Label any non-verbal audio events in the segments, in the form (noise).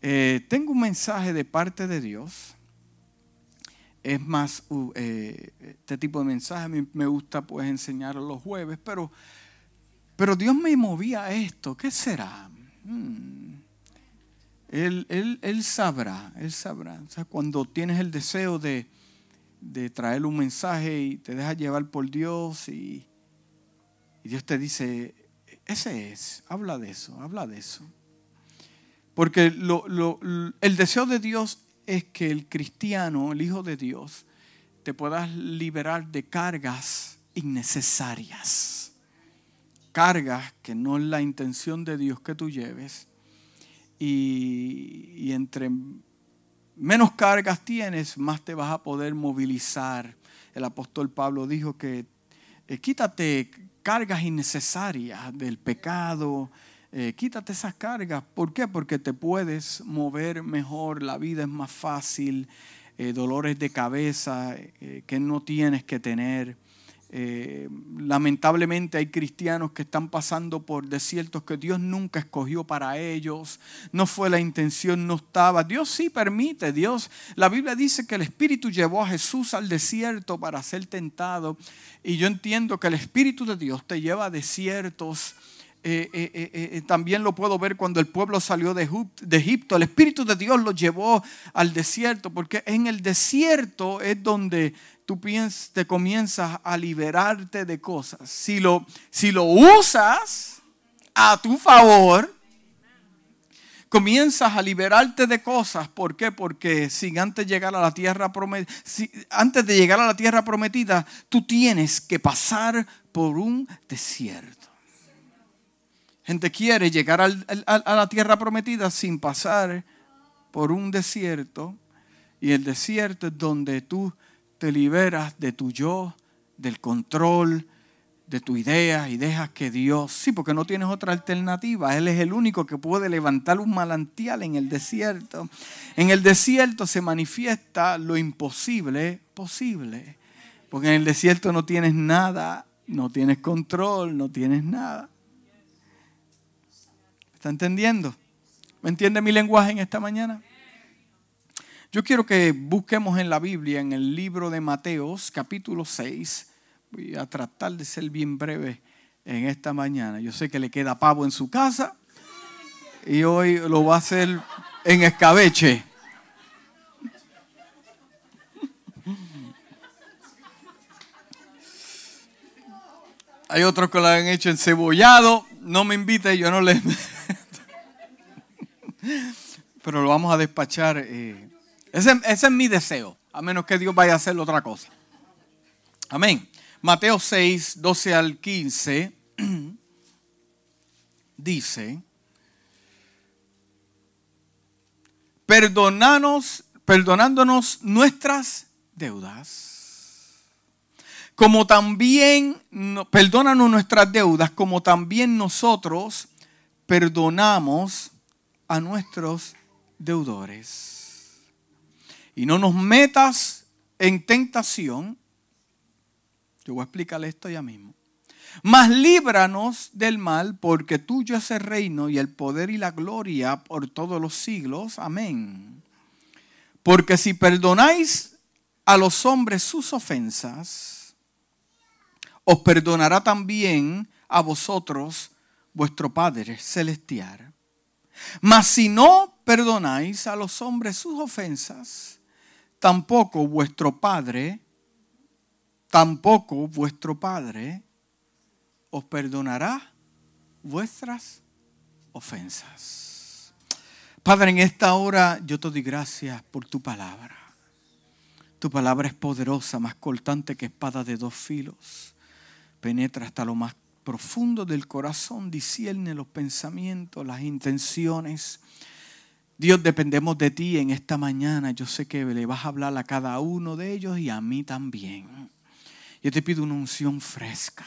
Eh, tengo un mensaje de parte de Dios. Es más, eh, este tipo de mensaje me gusta pues enseñar los jueves, pero, pero Dios me movía a esto. ¿Qué será? Hmm. Él, él, sabrá, Él sabrá. O sea, cuando tienes el deseo de, de traer un mensaje y te dejas llevar por Dios y, y Dios te dice, ese es, habla de eso, habla de eso. Porque el deseo de Dios es que el cristiano, el Hijo de Dios, te puedas liberar de cargas innecesarias. Cargas que no es la intención de Dios que tú lleves. Y, entre menos cargas tienes, más te vas a poder movilizar. El apóstol Pablo dijo que eh, quítate cargas innecesarias del pecado, eh, quítate esas cargas. ¿Por qué? Porque te puedes mover mejor, la vida es más fácil, eh, dolores de cabeza eh, que no tienes que tener. lamentablemente hay cristianos que están pasando por desiertos que Dios nunca escogió para ellos. No fue la intención, no estaba. Dios sí permite. Dios, la Biblia dice que el Espíritu llevó a Jesús al desierto para ser tentado. Y yo entiendo que el Espíritu de Dios te lleva a desiertos eh, eh, eh, también lo puedo ver cuando el pueblo salió de, Egipto. El Espíritu de Dios lo llevó al desierto, porque en el desierto es donde tú te comienzas a liberarte de cosas. Si lo, si lo usas a tu favor, comienzas a liberarte de cosas. ¿Por qué? Porque si antes llegar a la tierra prometida, antes de llegar a la tierra prometida, tú tienes que pasar por un desierto. Gente quiere llegar a la tierra prometida sin pasar por un desierto. Y el desierto es donde tú te liberas de tu yo, del control, de tu idea y dejas que Dios, sí, porque no tienes otra alternativa. Él es el único que puede levantar un manantial en el desierto. En el desierto se manifiesta lo imposible posible. Porque en el desierto no tienes nada, no tienes control, no tienes nada. ¿Está entendiendo? ¿Me entiende mi lenguaje en esta mañana? Yo quiero que busquemos en la Biblia, en el libro de Mateos, capítulo 6. Voy a tratar de ser bien breve en esta mañana. Yo sé que le queda pavo en su casa y hoy lo va a hacer en escabeche. Hay otros que lo han hecho en cebollado. No me invite, yo no le... (laughs) Pero lo vamos a despachar. Eh, ese, es mi deseo, a menos que Dios vaya a hacer otra cosa. Amén. Mateo 6, 12 al 15 (clears throat) dice, perdonanos, perdonándonos nuestras deudas, como también, perdónanos nuestras deudas, como también nosotros perdonamos a nuestros deudores. Y no nos metas en tentación. Yo voy a explicarle esto ya mismo. Mas líbranos del mal, porque tuyo es el reino y el poder y la gloria por todos los siglos. Amén. Porque si perdonáis a los hombres sus ofensas, os perdonará también a vosotros vuestro Padre celestial. Mas si no perdonáis a los hombres sus ofensas, tampoco vuestro Padre, tampoco vuestro Padre os perdonará vuestras ofensas. Padre, en esta hora yo te doy gracias por tu palabra. Tu palabra es poderosa, más cortante que espada de dos filos. Penetra hasta lo más profundo del corazón discierne los pensamientos, las intenciones. Dios, dependemos de ti en esta mañana. Yo sé que le vas a hablar a cada uno de ellos y a mí también. Yo te pido una unción fresca,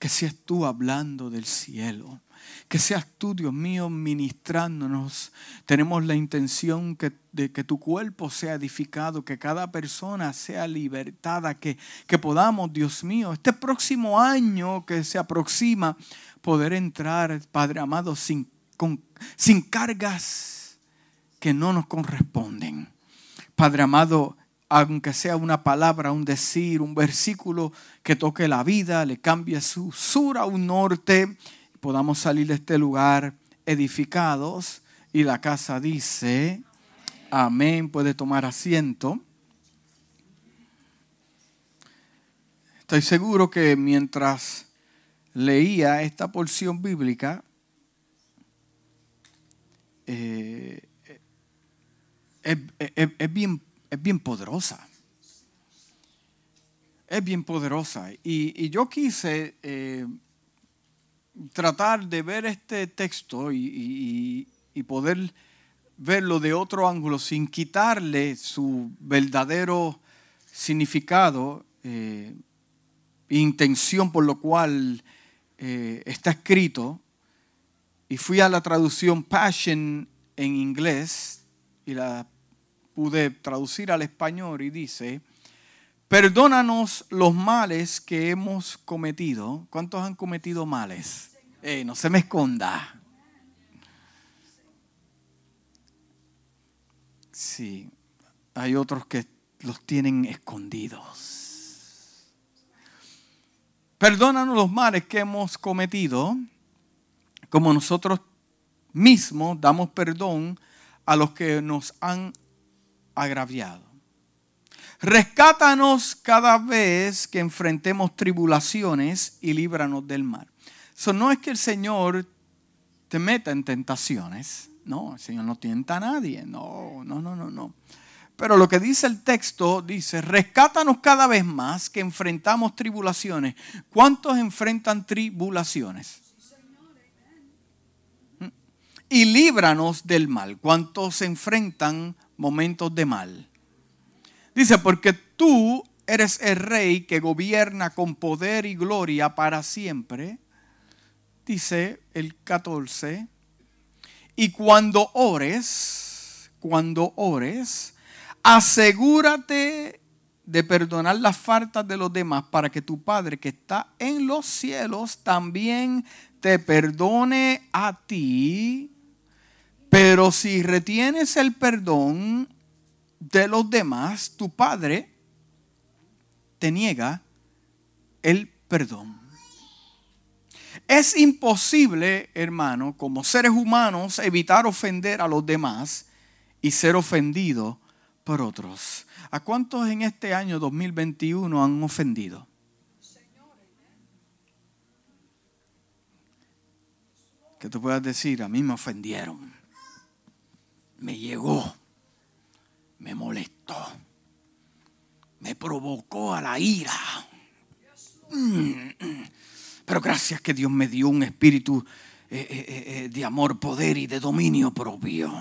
que seas tú hablando del cielo, que seas tú, Dios mío, ministrándonos. Tenemos la intención de que tu cuerpo sea edificado, que cada persona sea libertada, que, que podamos, Dios mío, este próximo año que se aproxima, poder entrar, Padre amado, sin, sin cargas que no nos corresponden. Padre amado, aunque sea una palabra, un decir, un versículo que toque la vida, le cambie su sur a un norte, podamos salir de este lugar edificados. Y la casa dice, amén, puede tomar asiento. Estoy seguro que mientras leía esta porción bíblica, eh, es, bien, es bien poderosa. Es bien poderosa. Y, yo quise eh, tratar de ver este texto y, poder verlo de otro ángulo sin quitarle su verdadero significado, eh, intención por lo cual eh, está escrito. Y fui a la traducción Passion en inglés y la pude traducir al español y dice, perdónanos los males que hemos cometido. ¿Cuántos han cometido males? No se me esconda. Sí, hay otros que los tienen escondidos. Perdónanos los males que hemos cometido, como nosotros mismos damos perdón a los que nos han agraviado. Rescátanos cada vez que enfrentemos tribulaciones y líbranos del mal. Eso no es que el Señor te meta en tentaciones. No, el Señor no tienta a nadie. No, no, no, no, no. Pero lo que dice el texto dice, rescátanos cada vez más que enfrentamos tribulaciones. ¿Cuántos enfrentan tribulaciones? Y líbranos del mal. ¿Cuántos enfrentan momentos de mal. Dice, porque tú eres el rey que gobierna con poder y gloria para siempre. Dice el 14. Y cuando ores, cuando ores, asegúrate de perdonar las faltas de los demás para que tu Padre que está en los cielos también te perdone a ti pero si retienes el perdón de los demás, tu Padre te niega el perdón. Es imposible, hermano, como seres humanos, evitar ofender a los demás y ser ofendido por otros. ¿A cuántos en este año 2021 han ofendido? Que tú puedas decir, a mí me ofendieron me llegó, molestó, me provocó a la ira. Pero gracias que Dios me dio un espíritu eh, eh, eh, de amor, poder y de dominio propio.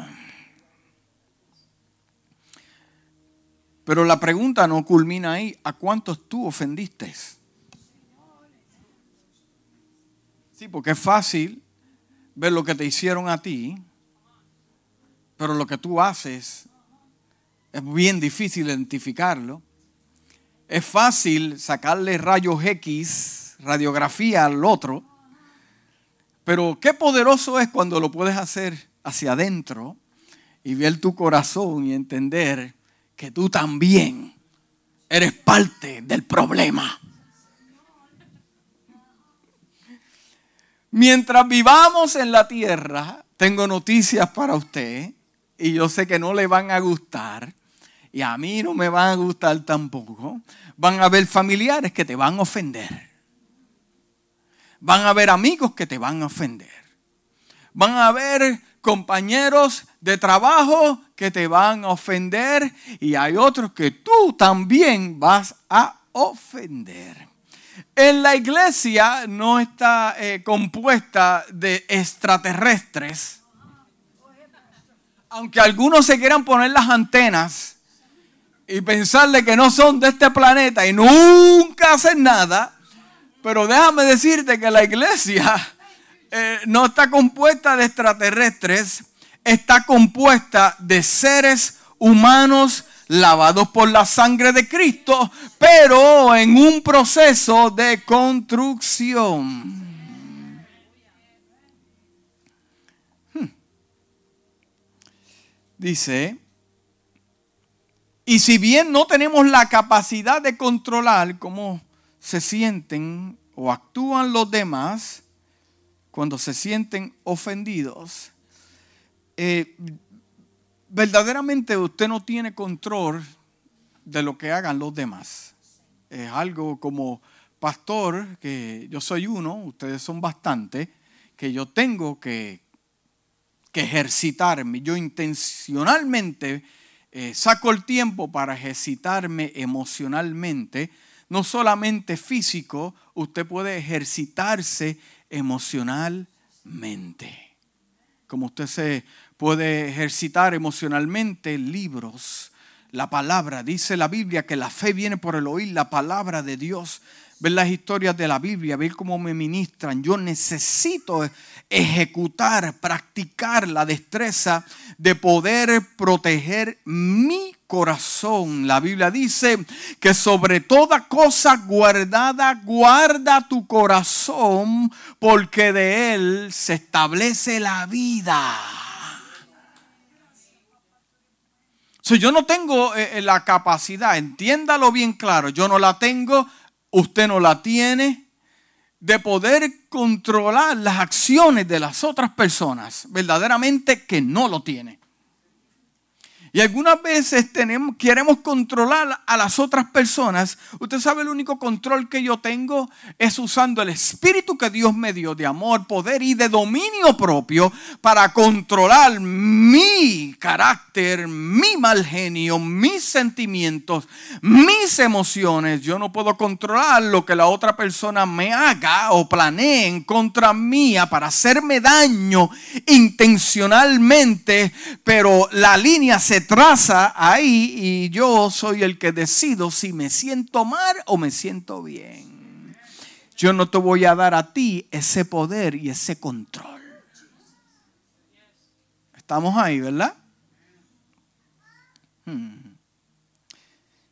Pero la pregunta no culmina ahí. ¿A cuántos tú ofendiste? Sí, porque es fácil ver lo que te hicieron a ti pero lo que tú haces es bien difícil identificarlo. Es fácil sacarle rayos X, radiografía al otro, pero qué poderoso es cuando lo puedes hacer hacia adentro y ver tu corazón y entender que tú también eres parte del problema. Mientras vivamos en la tierra, tengo noticias para usted y yo sé que no le van a gustar y a mí no me van a gustar tampoco, van a haber familiares que te van a ofender. Van a haber amigos que te van a ofender. Van a haber compañeros de trabajo que te van a ofender y hay otros que tú también vas a ofender. En la iglesia no está eh, compuesta de extraterrestres aunque algunos se quieran poner las antenas y pensarle que no son de este planeta y nunca hacen nada, pero déjame decirte que la iglesia (laughs) eh, no está compuesta de extraterrestres, está compuesta de seres humanos lavados por la sangre de Cristo, pero en un proceso de construcción. dice, y si bien no tenemos la capacidad de controlar cómo se sienten o actúan los demás cuando se sienten ofendidos, eh, verdaderamente usted no tiene control de lo que hagan los demás. Es algo como pastor, que yo soy uno, ustedes son bastante, que yo tengo que, que ejercitarme. Yo intencionalmente eh, saco el tiempo para ejercitarme emocionalmente, no solamente físico, usted puede ejercitarse emocionalmente. Como usted se puede ejercitar emocionalmente, libros, la palabra. Dice la Biblia que la fe viene por el oír la palabra de Dios. Ver las historias de la Biblia, ver cómo me ministran. Yo necesito ejecutar, practicar la destreza de poder proteger mi corazón. La Biblia dice que sobre toda cosa guardada, guarda tu corazón, porque de él se establece la vida. yo no tengo eh, eh, la capacidad, entiéndalo bien claro, yo no la tengo, usted no la tiene, de poder controlar las acciones de las otras personas, verdaderamente que no lo tiene. Y algunas veces queremos controlar a las otras personas. Usted sabe, el único control que yo tengo es usando el espíritu que Dios me dio de amor, poder y de dominio propio para controlar mi carácter, mi mal genio, mis sentimientos, mis emociones. Yo no puedo controlar lo que la otra persona me haga o planee en contra mía para hacerme daño intencionalmente, pero la línea se traza ahí y yo soy el que decido si me siento mal o me siento bien. Yo no te voy a dar a ti ese poder y ese control. Estamos ahí, ¿verdad? Hmm.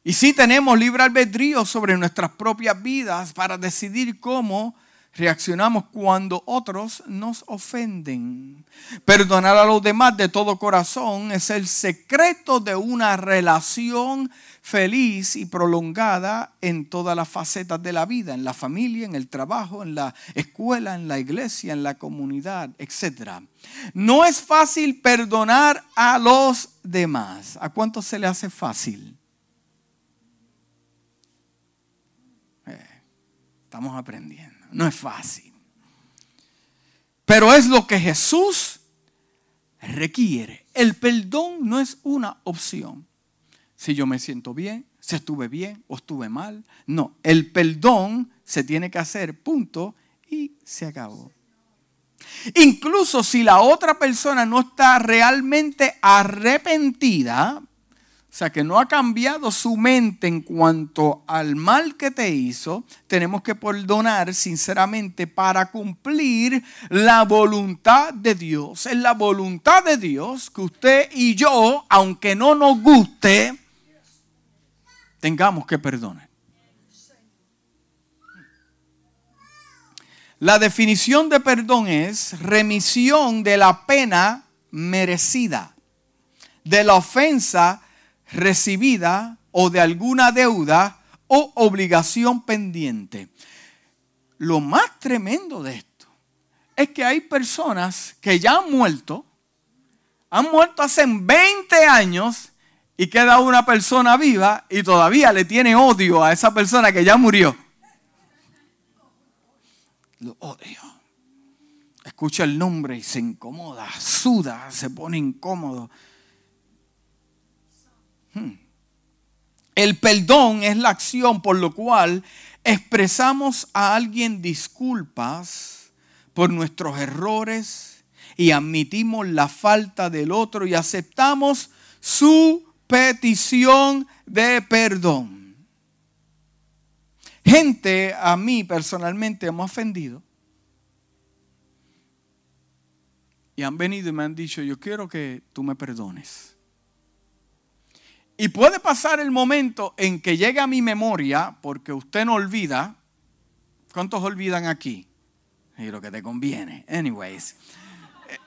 Y si tenemos libre albedrío sobre nuestras propias vidas para decidir cómo reaccionamos cuando otros nos ofenden. Perdonar a los demás de todo corazón es el secreto de una relación feliz y prolongada en todas las facetas de la vida, en la familia, en el trabajo, en la escuela, en la iglesia, en la comunidad, etc. No es fácil perdonar a los demás. ¿A cuánto se le hace fácil? Eh, estamos aprendiendo. No es fácil. Pero es lo que Jesús requiere. El perdón no es una opción. Si yo me siento bien, si estuve bien o estuve mal. No, el perdón se tiene que hacer, punto, y se acabó. Incluso si la otra persona no está realmente arrepentida, o sea, que no ha cambiado su mente en cuanto al mal que te hizo. Tenemos que perdonar sinceramente para cumplir la voluntad de Dios. Es la voluntad de Dios que usted y yo, aunque no nos guste, tengamos que perdonar. La definición de perdón es remisión de la pena merecida, de la ofensa recibida o de alguna deuda o obligación pendiente. Lo más tremendo de esto es que hay personas que ya han muerto, han muerto hace 20 años y queda una persona viva y todavía le tiene odio a esa persona que ya murió. Lo odio. Escucha el nombre y se incomoda, suda, se pone incómodo. Hmm. El perdón es la acción por lo cual expresamos a alguien disculpas por nuestros errores y admitimos la falta del otro y aceptamos su petición de perdón. Gente a mí personalmente hemos ofendido y han venido y me han dicho, yo quiero que tú me perdones. Y puede pasar el momento en que llegue a mi memoria, porque usted no olvida. ¿Cuántos olvidan aquí? Y lo que te conviene. Anyways.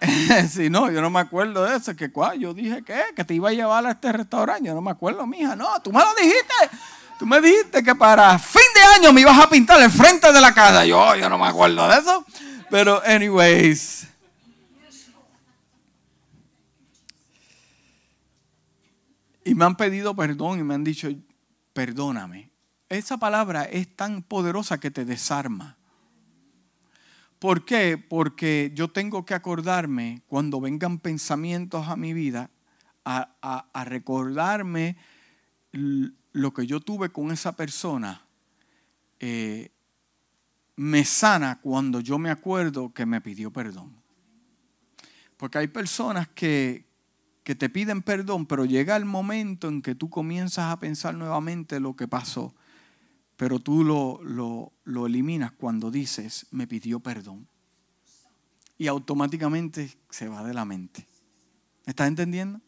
(laughs) si no, yo no me acuerdo de eso. Que cuál, yo dije que, que te iba a llevar a este restaurante. Yo no me acuerdo, mija. No, tú me lo dijiste. Tú me dijiste que para fin de año me ibas a pintar el frente de la casa. Yo, yo no me acuerdo de eso. Pero, anyways. Y me han pedido perdón y me han dicho, perdóname. Esa palabra es tan poderosa que te desarma. ¿Por qué? Porque yo tengo que acordarme cuando vengan pensamientos a mi vida, a, recordarme lo que yo tuve con esa persona. Eh, me sana cuando yo me acuerdo que me pidió perdón. Porque hay personas que, que te piden perdón, pero llega el momento en que tú comienzas a pensar nuevamente lo que pasó pero tú lo, lo, eliminas cuando dices, me pidió perdón. Y automáticamente se va de la mente. ¿Me estás entendiendo?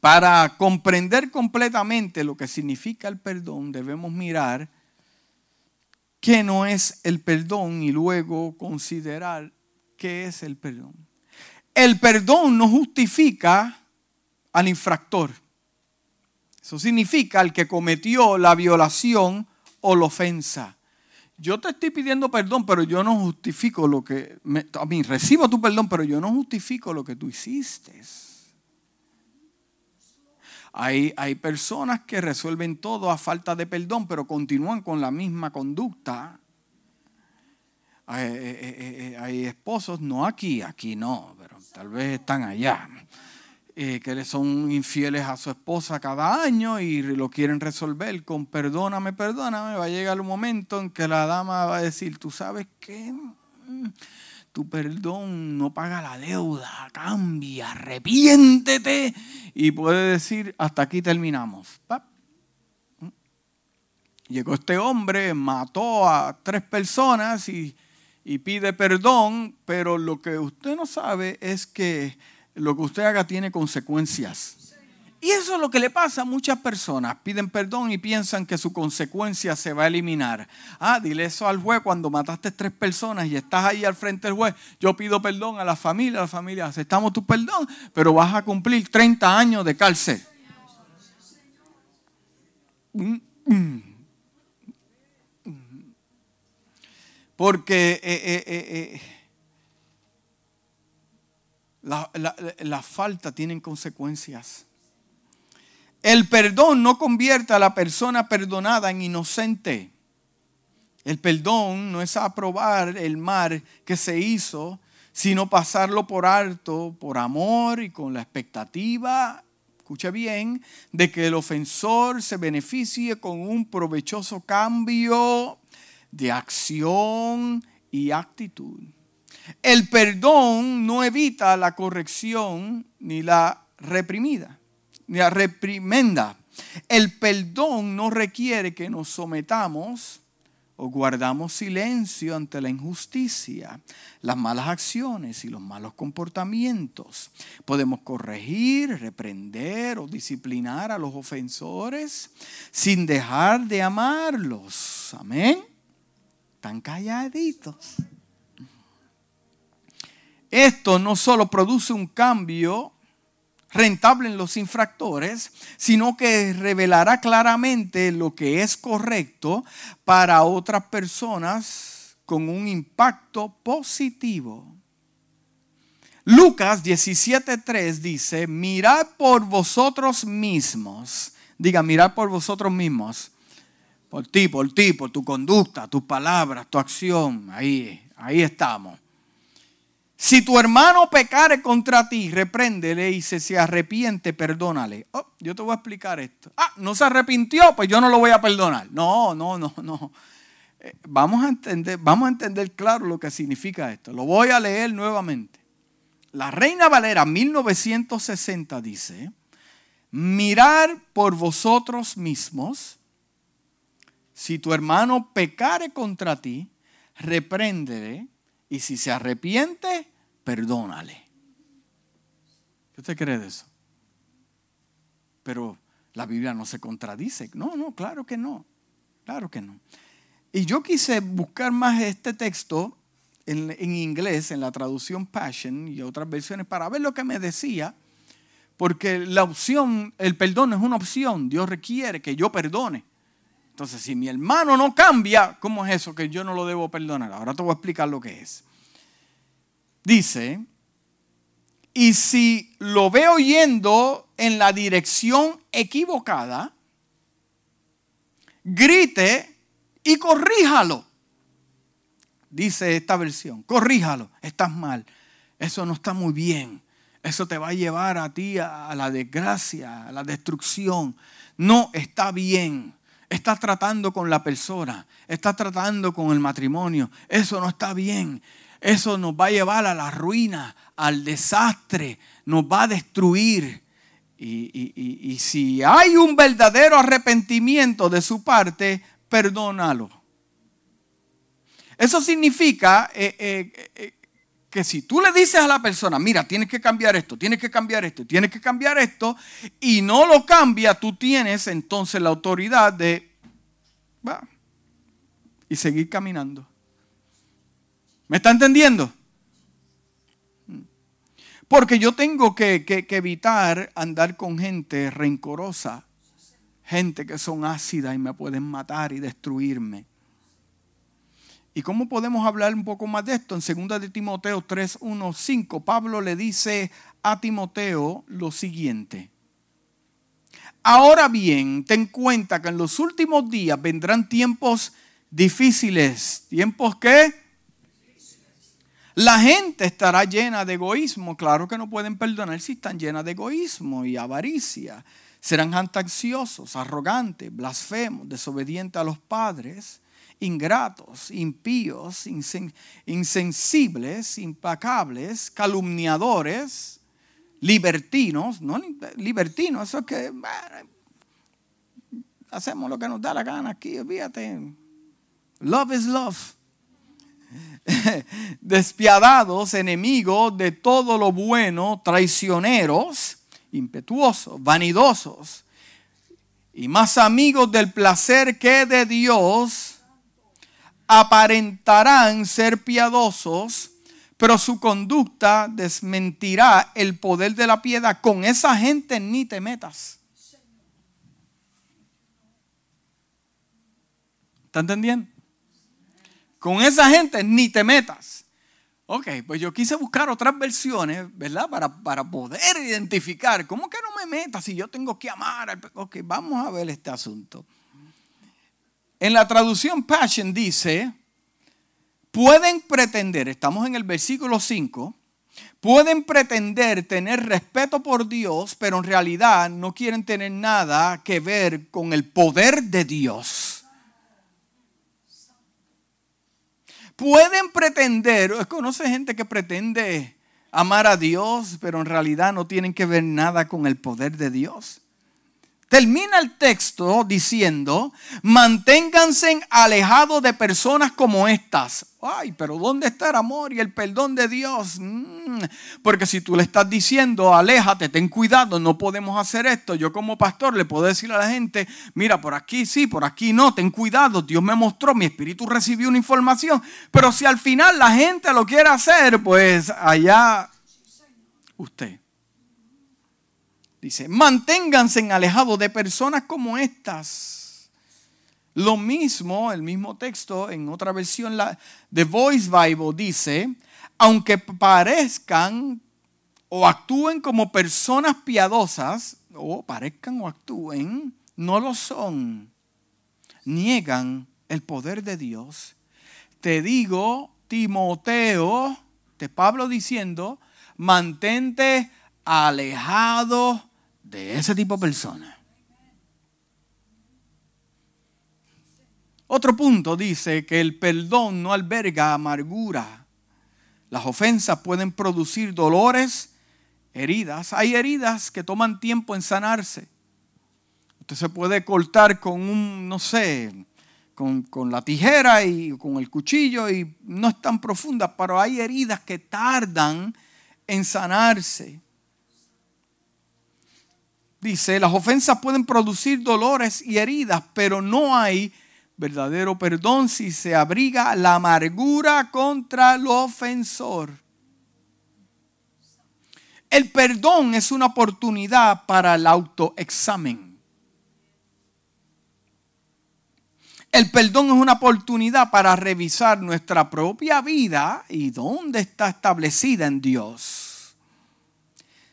Para comprender completamente lo que significa el perdón, debemos mirar qué no es el perdón y luego considerar qué es el perdón. El perdón no justifica al infractor. Eso significa el que cometió la violación o la ofensa. Yo te estoy pidiendo perdón, pero yo no justifico lo que... a mí, recibo tu perdón, pero yo no justifico lo que tú hiciste. Hay, hay, personas que resuelven todo a falta de perdón, pero continúan con la misma conducta. Hay, eh, eh, eh, hay, esposos, no aquí, aquí no, pero tal vez están allá. Eh, que le son infieles a su esposa cada año y lo quieren resolver con perdóname, perdóname, va a llegar un momento en que la dama va a decir, tú sabes qué, mm, tu perdón no paga la deuda, cambia, arrepiéntete y puede decir, hasta aquí terminamos. Mm. Llegó este hombre, mató a tres personas y, y pide perdón, pero lo que usted no sabe es que lo que usted haga tiene consecuencias. Y eso es lo que le pasa a muchas personas. Piden perdón y piensan que su consecuencia se va a eliminar. Ah, dile eso al juez cuando mataste tres personas y estás ahí al frente del juez. Yo pido perdón a la familia, a la familia aceptamos tu perdón, pero vas a cumplir 30 años de cárcel. Mm, mm. Porque eh, eh, eh, la, la, falta tienen consecuencias. El perdón no convierte a la persona perdonada en inocente. El perdón no es aprobar el mal que se hizo, sino pasarlo por alto, por amor y con la expectativa, escucha bien, de que el ofensor se beneficie con un provechoso cambio de acción y actitud. El perdón no evita la corrección ni la reprimida, ni la reprimenda. El perdón no requiere que nos sometamos o guardamos silencio ante la injusticia, las malas acciones y los malos comportamientos. Podemos corregir, reprender o disciplinar a los ofensores sin dejar de amarlos. Amén. Están calladitos. Esto no solo produce un cambio rentable en los infractores, sino que revelará claramente lo que es correcto para otras personas con un impacto positivo. Lucas 17:3 dice, mirad por vosotros mismos. Diga, mirad por vosotros mismos. Por ti, por ti, por tu conducta, tus palabras, tu acción. Ahí, ahí estamos. Si tu hermano pecare contra ti, repréndele y si se arrepiente, perdónale. Oh, yo te voy a explicar esto. Ah, no se arrepintió, pues yo no lo voy a perdonar. No, no, no, no. Eh, vamos a entender, vamos a entender claro lo que significa esto. Lo voy a leer nuevamente. La Reina Valera 1960 dice, mirar por vosotros mismos, si tu hermano pecare contra ti, repréndele y si se arrepiente, perdónale. ¿Qué usted cree de eso? Pero la Biblia no se contradice. No, no, claro que no. Claro que no. Y yo quise buscar más este texto en, en inglés, en la traducción Passion y otras versiones, para ver lo que me decía, porque la opción, el perdón es una opción, Dios requiere que yo perdone. Entonces, si mi hermano no cambia, ¿cómo es eso que yo no lo debo perdonar? Ahora te voy a explicar lo que es. Dice, y si lo veo yendo en la dirección equivocada, grite y corríjalo. Dice esta versión, corríjalo, estás mal, eso no está muy bien, eso te va a llevar a ti a la desgracia, a la destrucción. No está bien. Estás tratando con la persona, estás tratando con el matrimonio. Eso no está bien. Eso nos va a llevar a la ruina, al desastre, nos va a destruir. Y, si hay un verdadero arrepentimiento de su parte, perdónalo. Eso significa eh, eh, eh, que si tú le dices a la persona, mira, tienes que cambiar esto, tienes que cambiar esto, tienes que cambiar esto, y no lo cambia, tú tienes entonces la autoridad de, va, y seguir caminando. ¿Me está entendiendo? Porque yo tengo que, que, evitar andar con gente rencorosa, gente que son ácidas y me pueden matar y destruirme. ¿Y cómo podemos hablar un poco más de esto? En 2 de Timoteo 3, 1, 5, Pablo le dice a Timoteo lo siguiente. Ahora bien, ten cuenta que en los últimos días vendrán tiempos difíciles. ¿Tiempos qué? La gente estará llena de egoísmo. Claro que no pueden perdonar si están llenas de egoísmo y avaricia. Serán ansiosos, arrogantes, blasfemos, desobedientes a los padres, ingratos, impíos, insensibles, impacables, calumniadores, libertinos. No, libertinos, eso es que hacemos lo que nos da la gana aquí, fíjate. Love is love. (laughs) despiadados, enemigos de todo lo bueno, traicioneros, impetuosos, vanidosos, y más amigos del placer que de Dios, aparentarán ser piadosos, pero su conducta desmentirá el poder de la piedad. Con esa gente ni te metas. ¿Está entendiendo? Con esa gente ni te metas. Ok, pues yo quise buscar otras versiones, ¿verdad? Para, para poder identificar. ¿Cómo que no me metas si yo tengo que amar? Al... Ok, vamos a ver este asunto. En la traducción Passion dice, pueden pretender, estamos en el versículo 5, pueden pretender tener respeto por Dios, pero en realidad no quieren tener nada que ver con el poder de Dios. pueden pretender, conoce gente que pretende amar a Dios, pero en realidad no tienen que ver nada con el poder de Dios. Termina el texto diciendo, manténganse alejados de personas como estas. Ay, pero ¿dónde está el amor y el perdón de Dios? Mm, porque si tú le estás diciendo, aléjate, ten cuidado, no podemos hacer esto. Yo como pastor le puedo decir a la gente, mira, por aquí sí, por aquí no, ten cuidado. Dios me mostró, mi espíritu recibió una información. Pero si al final la gente lo quiere hacer, pues allá usted. Dice, manténganse alejados de personas como estas. Lo mismo, el mismo texto, en otra versión, la The Voice Bible dice, aunque parezcan o actúen como personas piadosas, o parezcan o actúen, no lo son. Niegan el poder de Dios. Te digo, Timoteo, de Pablo diciendo, mantente alejado de ese tipo de personas. Otro punto dice que el perdón no alberga amargura. Las ofensas pueden producir dolores, heridas. Hay heridas que toman tiempo en sanarse. Usted se puede cortar con un, no sé, con, con, la tijera y con el cuchillo y no es tan profunda, pero hay heridas que tardan en sanarse. Dice, las ofensas pueden producir dolores y heridas, pero no hay verdadero perdón si se abriga la amargura contra el ofensor. El perdón es una oportunidad para el autoexamen. El perdón es una oportunidad para revisar nuestra propia vida y dónde está establecida en Dios.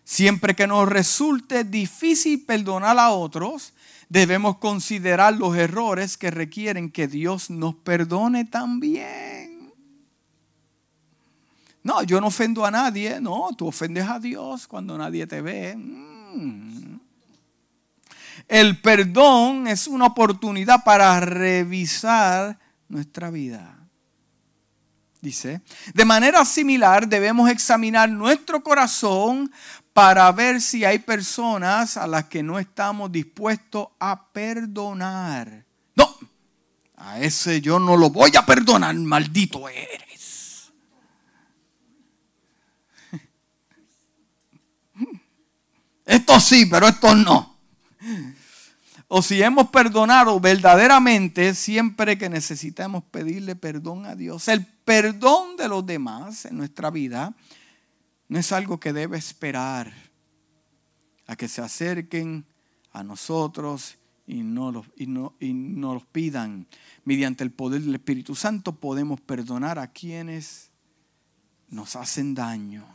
Siempre que nos resulte difícil perdonar a otros, debemos considerar los errores que requieren que Dios nos perdone también. No, yo no ofendo a nadie, no, tú ofendes a Dios cuando nadie te ve. Mm. El perdón es una oportunidad para revisar nuestra vida. Dice, de manera similar debemos examinar nuestro corazón para ver si hay personas a las que no estamos dispuestos a perdonar. No, a ese yo no lo voy a perdonar, maldito eres. (laughs) Esto sí, pero esto no o si hemos perdonado verdaderamente siempre que necesitamos pedirle perdón a Dios. El perdón de los demás en nuestra vida no es algo que debe esperar a que se acerquen a nosotros y no los, y no, y no los pidan. Mediante el poder del Espíritu Santo podemos perdonar a quienes nos hacen daño.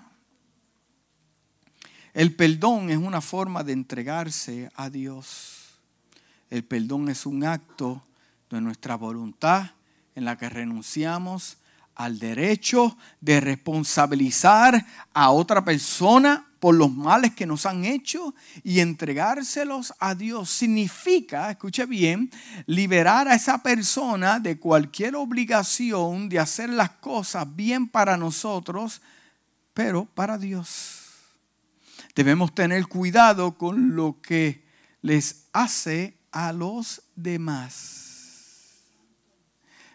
El perdón es una forma de entregarse a Dios. El perdón es un acto de nuestra voluntad en la que renunciamos al derecho de responsabilizar a otra persona por los males que nos han hecho y entregárselos a Dios. Significa, escuche bien, liberar a esa persona de cualquier obligación de hacer las cosas bien para nosotros, pero para Dios. Debemos tener cuidado con lo que les hace a los demás.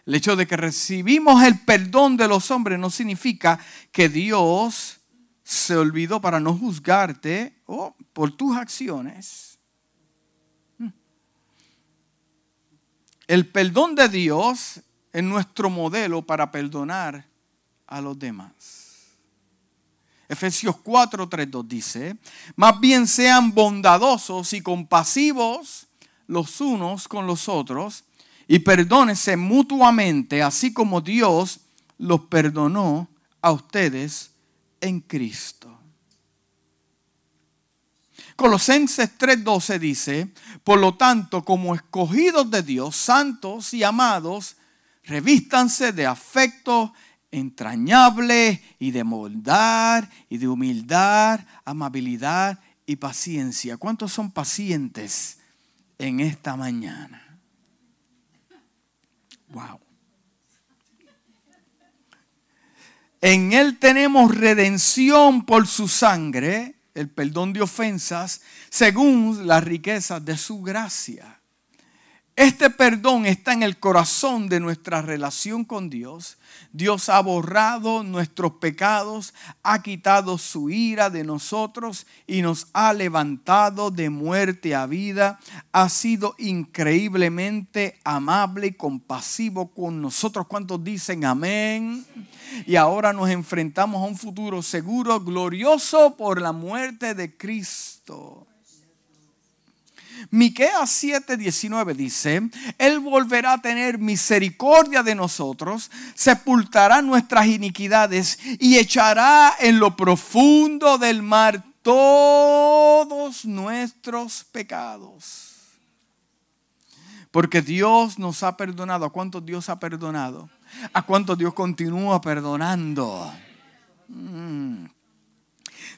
El hecho de que recibimos el perdón de los hombres no significa que Dios se olvidó para no juzgarte o por tus acciones. El perdón de Dios es nuestro modelo para perdonar a los demás. Efesios 4, 3, 2 dice, más bien sean bondadosos y compasivos los unos con los otros y perdónense mutuamente, así como Dios los perdonó a ustedes en Cristo. Colosenses 3:12 dice, por lo tanto, como escogidos de Dios, santos y amados, revístanse de afecto entrañable y de moldad y de humildad, amabilidad y paciencia. ¿Cuántos son pacientes? en esta mañana. Wow. En Él tenemos redención por su sangre, el perdón de ofensas, según las riquezas de su gracia. Este perdón está en el corazón de nuestra relación con Dios. Dios ha borrado nuestros pecados, ha quitado su ira de nosotros y nos ha levantado de muerte a vida. Ha sido increíblemente amable y compasivo con nosotros. ¿Cuántos dicen amén? Y ahora nos enfrentamos a un futuro seguro, glorioso por la muerte de Cristo. Miqueas 7:19 dice, Él volverá a tener misericordia de nosotros, sepultará nuestras iniquidades y echará en lo profundo del mar todos nuestros pecados. Porque Dios nos ha perdonado. ¿A cuántos Dios ha perdonado? ¿A cuántos Dios continúa perdonando? Mm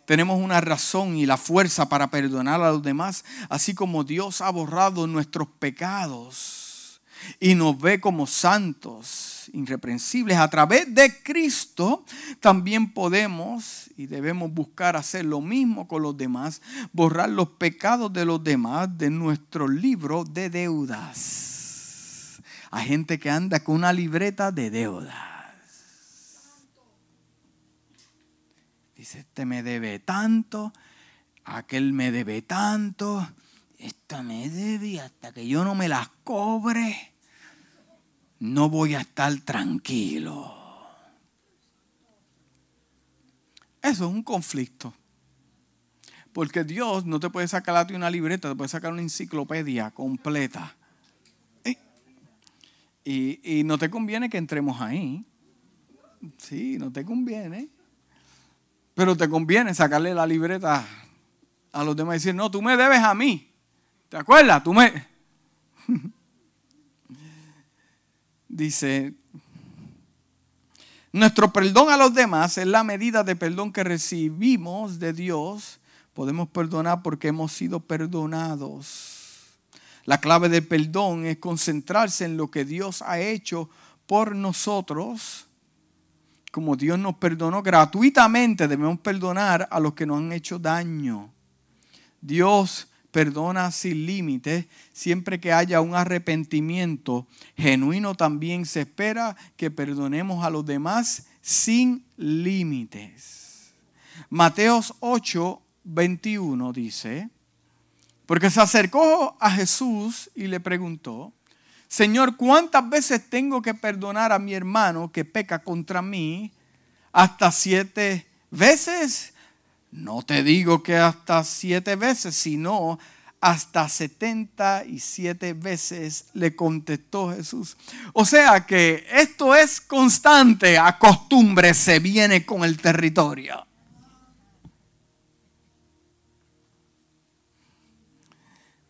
tenemos una razón y la fuerza para perdonar a los demás, así como Dios ha borrado nuestros pecados y nos ve como santos, irreprensibles. A través de Cristo también podemos y debemos buscar hacer lo mismo con los demás, borrar los pecados de los demás de nuestro libro de deudas. Hay gente que anda con una libreta de deudas Dice, este me debe tanto, aquel me debe tanto, esta me debe hasta que yo no me las cobre. no voy a estar tranquilo. Eso es un conflicto. Porque Dios no te puede sacar a ti una libreta, te puede sacar una enciclopedia completa. Y, y no te conviene que entremos ahí. Sí, no te conviene. Pero te conviene sacarle la libreta a los demás y decir, no, tú me debes a mí. ¿Te acuerdas? Tú me... (laughs) Dice, nuestro perdón a los demás es la medida de perdón que recibimos de Dios. Podemos perdonar porque hemos sido perdonados. La clave del perdón es concentrarse en lo que Dios ha hecho por nosotros. Como Dios nos perdonó gratuitamente, debemos perdonar a los que nos han hecho daño. Dios perdona sin límites siempre que haya un arrepentimiento genuino también se espera que perdonemos a los demás sin límites. Mateos 8, 21 dice, porque se acercó a Jesús y le preguntó, Señor, ¿cuántas veces tengo que perdonar a mi hermano que peca contra mí? ¿Hasta siete veces? No te digo que hasta siete veces, sino hasta setenta y siete veces le contestó Jesús. O sea que esto es constante, a costumbre se viene con el territorio.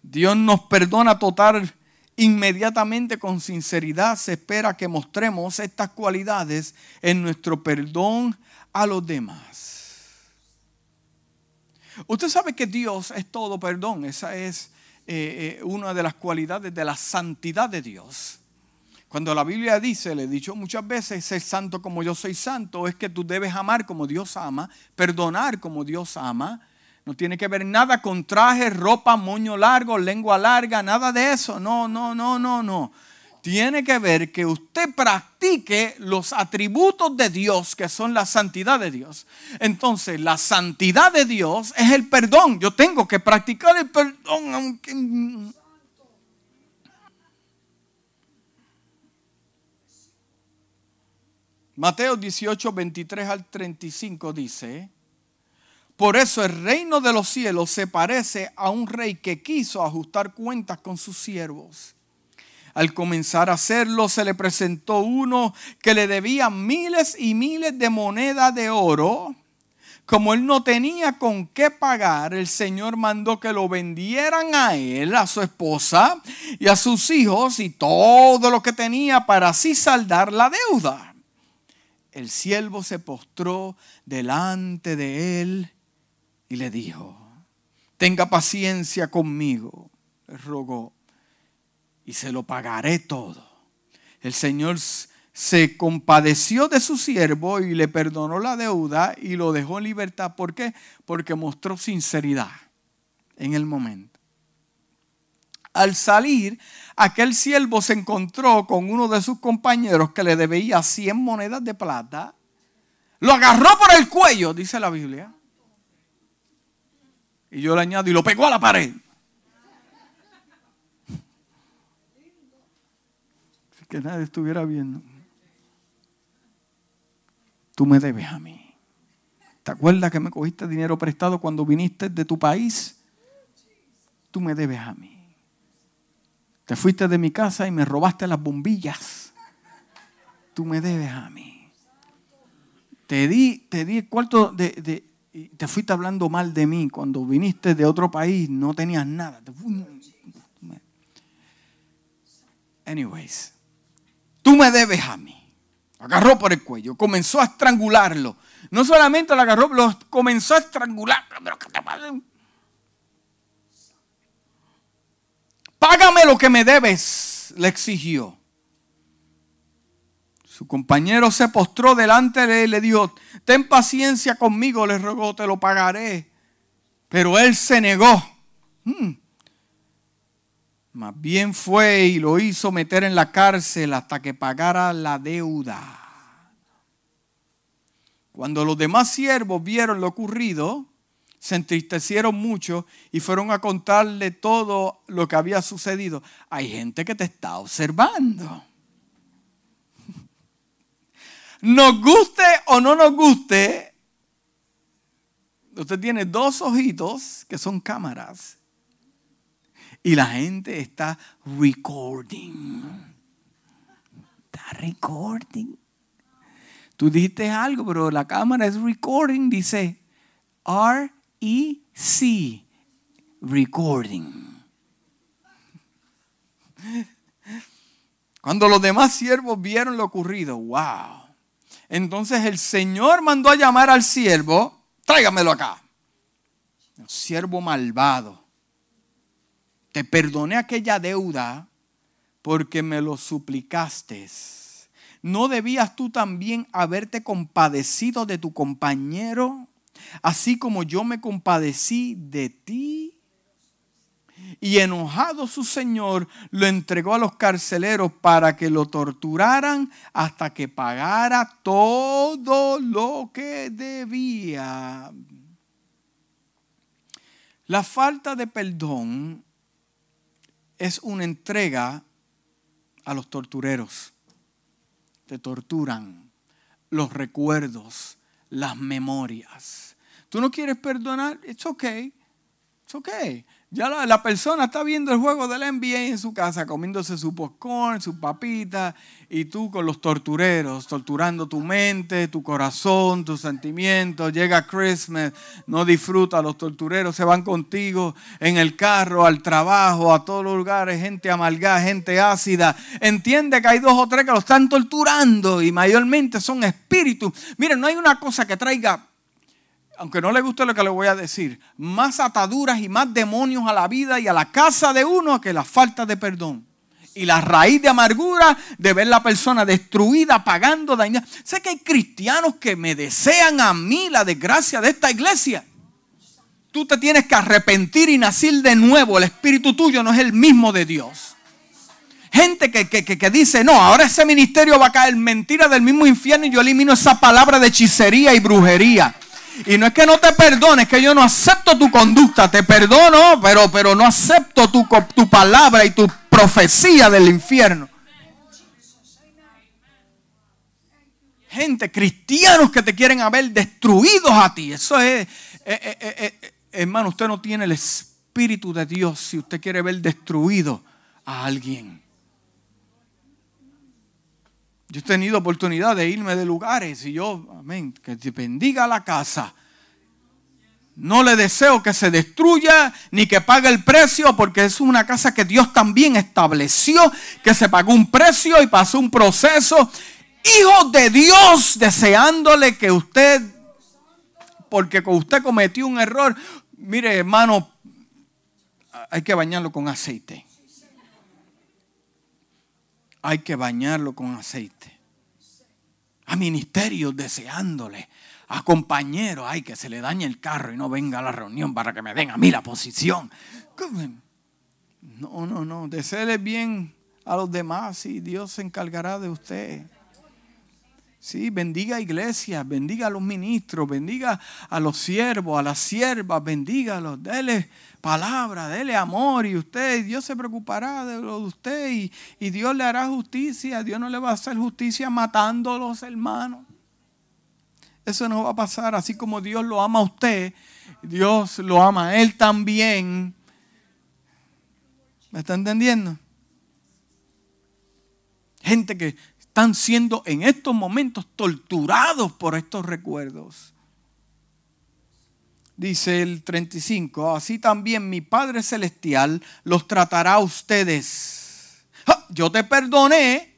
Dios nos perdona total inmediatamente con sinceridad. Se espera que mostremos estas cualidades en nuestro perdón a los demás. Usted sabe que Dios es todo perdón. Esa es eh, eh, una de las cualidades de la santidad de Dios. Cuando la Biblia dice, le he dicho muchas veces, ser santo como yo soy santo, es que tú debes amar como Dios ama, perdonar como Dios ama. No tiene que ver nada con traje, ropa, moño largo, lengua larga, nada de eso. No, no, no, no, no tiene que ver que usted practique los atributos de Dios, que son la santidad de Dios. Entonces, la santidad de Dios es el perdón. Yo tengo que practicar el perdón, aunque... Mateo 18, 23 al 35 dice, por eso el reino de los cielos se parece a un rey que quiso ajustar cuentas con sus siervos al comenzar a hacerlo, se le presentó uno que le debía miles y miles de monedas de oro. Como él no tenía con qué pagar, el Señor mandó que lo vendieran a él, a su esposa y a sus hijos y todo lo que tenía para así saldar la deuda. El siervo se postró delante de él y le dijo, tenga paciencia conmigo, le rogó y se lo pagaré todo. El Señor se compadeció de su siervo y le perdonó la deuda y lo dejó en libertad. ¿Por qué? Porque mostró sinceridad en el momento. Al salir, aquel siervo se encontró con uno de sus compañeros que le debía 100 monedas de plata. Lo agarró por el cuello, dice la Biblia. Y yo le añado, y lo pegó a la pared. que nadie estuviera viendo. Tú me debes a mí. ¿Te acuerdas que me cogiste dinero prestado cuando viniste de tu país? Tú me debes a mí. Te fuiste de mi casa y me robaste las bombillas. Tú me debes a mí. Te di, te di el cuarto de te fuiste hablando mal de mí cuando viniste de otro país, no tenías nada. Anyways, tú me debes a mí. Agarró por el cuello, comenzó a estrangularlo. No solamente lo agarró, lo comenzó a estrangular. Págame lo que me debes, le exigió. Su compañero se postró delante de él y le dijo, ten paciencia conmigo, le rogó, te lo pagaré. Pero él se negó. Hmm. Más bien fue y lo hizo meter en la cárcel hasta que pagara la deuda. Cuando los demás siervos vieron lo ocurrido, se entristecieron mucho y fueron a contarle todo lo que había sucedido. Hay gente que te está observando. Nos guste o no nos guste, usted tiene dos ojitos que son cámaras y la gente está recording. Está recording. Tú dijiste algo, pero la cámara es recording, dice R-E-C, recording. Cuando los demás siervos vieron lo ocurrido, wow. Entonces el Señor mandó a llamar al siervo, tráigamelo acá. Siervo malvado. Te perdoné aquella deuda porque me lo suplicaste. ¿No debías tú también haberte compadecido de tu compañero, así como yo me compadecí de ti? Y enojado su señor lo entregó a los carceleros para que lo torturaran hasta que pagara todo lo que debía. La falta de perdón es una entrega a los tortureros. Te torturan los recuerdos, las memorias. ¿Tú no quieres perdonar? It's okay. It's okay. Ya la, persona está viendo el juego del NBA en su casa, comiéndose su popcorn, su papita, y tú con los tortureros, torturando tu mente, tu corazón, tus sentimientos. Llega Christmas, no disfruta, los tortureros se van contigo en el carro, al trabajo, a todos los lugares, gente amargada, gente ácida. Entiende que hay dos o tres que lo están torturando y mayormente son espíritus. Miren, no hay una cosa que traiga aunque no le guste lo que le voy a decir, más ataduras y más demonios a la vida y a la casa de uno que la falta de perdón. Y la raíz de amargura de ver la persona destruida, pagando, dañada. Sé que hay cristianos que me desean a mí la desgracia de esta iglesia. Tú te tienes que arrepentir y nacer de nuevo. El espíritu tuyo no es el mismo de Dios. Gente que, que, que, dice, no, ahora ese ministerio va a caer mentira del mismo infierno y yo elimino esa palabra de hechicería y brujería. Y no es que no te perdone, es que yo no acepto tu conducta. Te perdono, pero, pero no acepto tu, tu palabra y tu profecía del infierno. Gente, cristianos que te quieren haber destruidos a ti. Eso es, eh, eh, eh, hermano, usted no tiene el Espíritu de Dios si usted quiere ver destruido a alguien. Yo he tenido oportunidad de irme de lugares y yo, amén, que te bendiga la casa. No le deseo que se destruya ni que pague el precio porque es una casa que Dios también estableció, que se pagó un precio y pasó un proceso. Hijo de Dios, deseándole que usted, porque usted cometió un error, mire hermano, hay que bañarlo con aceite hay que bañarlo con aceite. A ministerios deseándole. A compañeros, hay que se le dañe el carro y no venga a la reunión para que me den a mí la posición. No, no, no. Deseele bien a los demás y Dios se encargará de usted. Sí, bendiga a iglesia, bendiga a los ministros, bendiga a los siervos, a las siervas, bendígalos, dele palabra, dele amor y usted, Dios se preocupará de lo de usted y, y Dios le hará justicia. Dios no le va a hacer justicia matando a los hermanos. Eso no va a pasar, así como Dios lo ama a usted, Dios lo ama a él también. ¿Me está entendiendo? Gente que están siendo en estos momentos torturados por estos recuerdos. Dice el 35, así también mi Padre Celestial los tratará a ustedes. Yo te perdoné,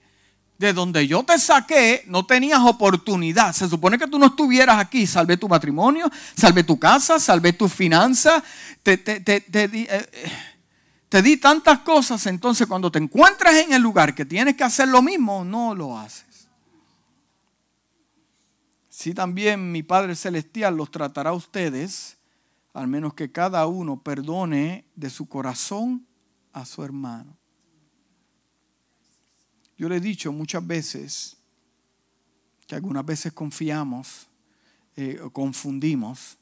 de donde yo te saqué, no tenías oportunidad. Se supone que tú no estuvieras aquí. Salvé tu matrimonio, salvé tu casa, salvé tus finanzas. Te, te, te, eh, te, di tantas cosas. Entonces, cuando te encuentras en el lugar que tienes que hacer lo mismo, no lo haces. Si también mi Padre Celestial los tratará a ustedes, al menos que cada uno perdone de su corazón a su hermano. Yo le he dicho muchas veces que algunas veces confiamos eh, confundimos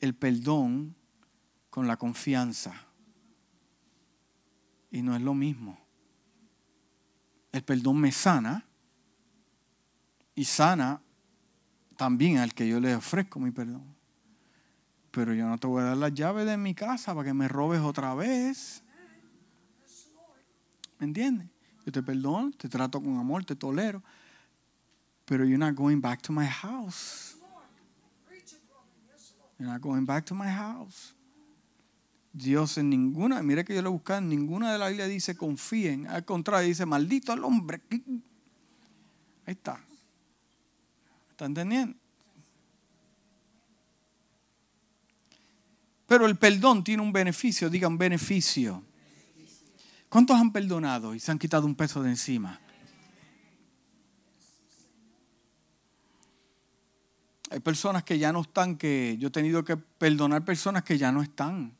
el perdón con la confianza. Y no es lo mismo. El perdón me sana, y sana también al que yo le ofrezco mi perdón. Pero yo no te voy a dar las llaves de mi casa para que me robes otra vez. ¿Me entiendes? Yo te perdono, te trato con amor, te tolero. Pero you're not going back to my house. You're not going back to my house. Dios en ninguna, mire que yo lo buscaba, en ninguna de la Biblia dice confíen. Al contrario, dice maldito al hombre. Ahí está. ¿Está entendiendo? Pero el perdón tiene un beneficio, digan beneficio. ¿Cuántos han perdonado y se han quitado un peso de encima? Hay personas que ya no están, que yo he tenido que perdonar personas que ya no están.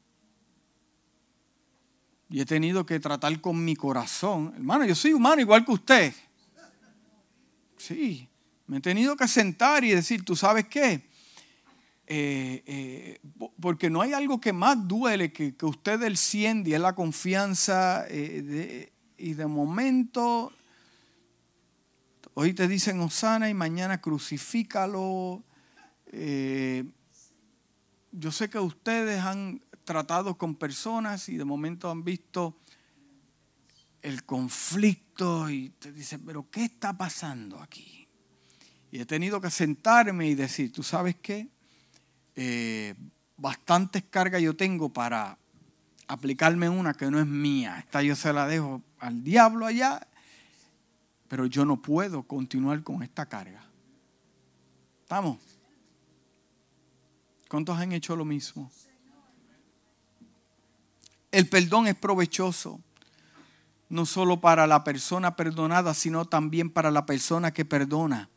Y he tenido que tratar con mi corazón. Hermano, yo soy humano igual que usted. Sí, me he tenido que sentar y decir, ¿tú sabes qué? Eh, eh, porque no hay algo que más duele que, que usted el 100 y es la confianza eh, y de momento hoy te dicen Osana y mañana crucifícalo. yo sé que ustedes han tratado con personas y de momento han visto el conflicto y te dicen, pero ¿qué está pasando aquí? Y he tenido que sentarme y decir, ¿tú sabes qué? eh, bastantes cargas yo tengo para aplicarme una que no es mía. Esta yo se la dejo al diablo allá, pero yo no puedo continuar con esta carga. ¿Estamos? ¿Cuántos han hecho lo mismo? El perdón es provechoso, no solo para la persona perdonada, sino también para la persona que perdona.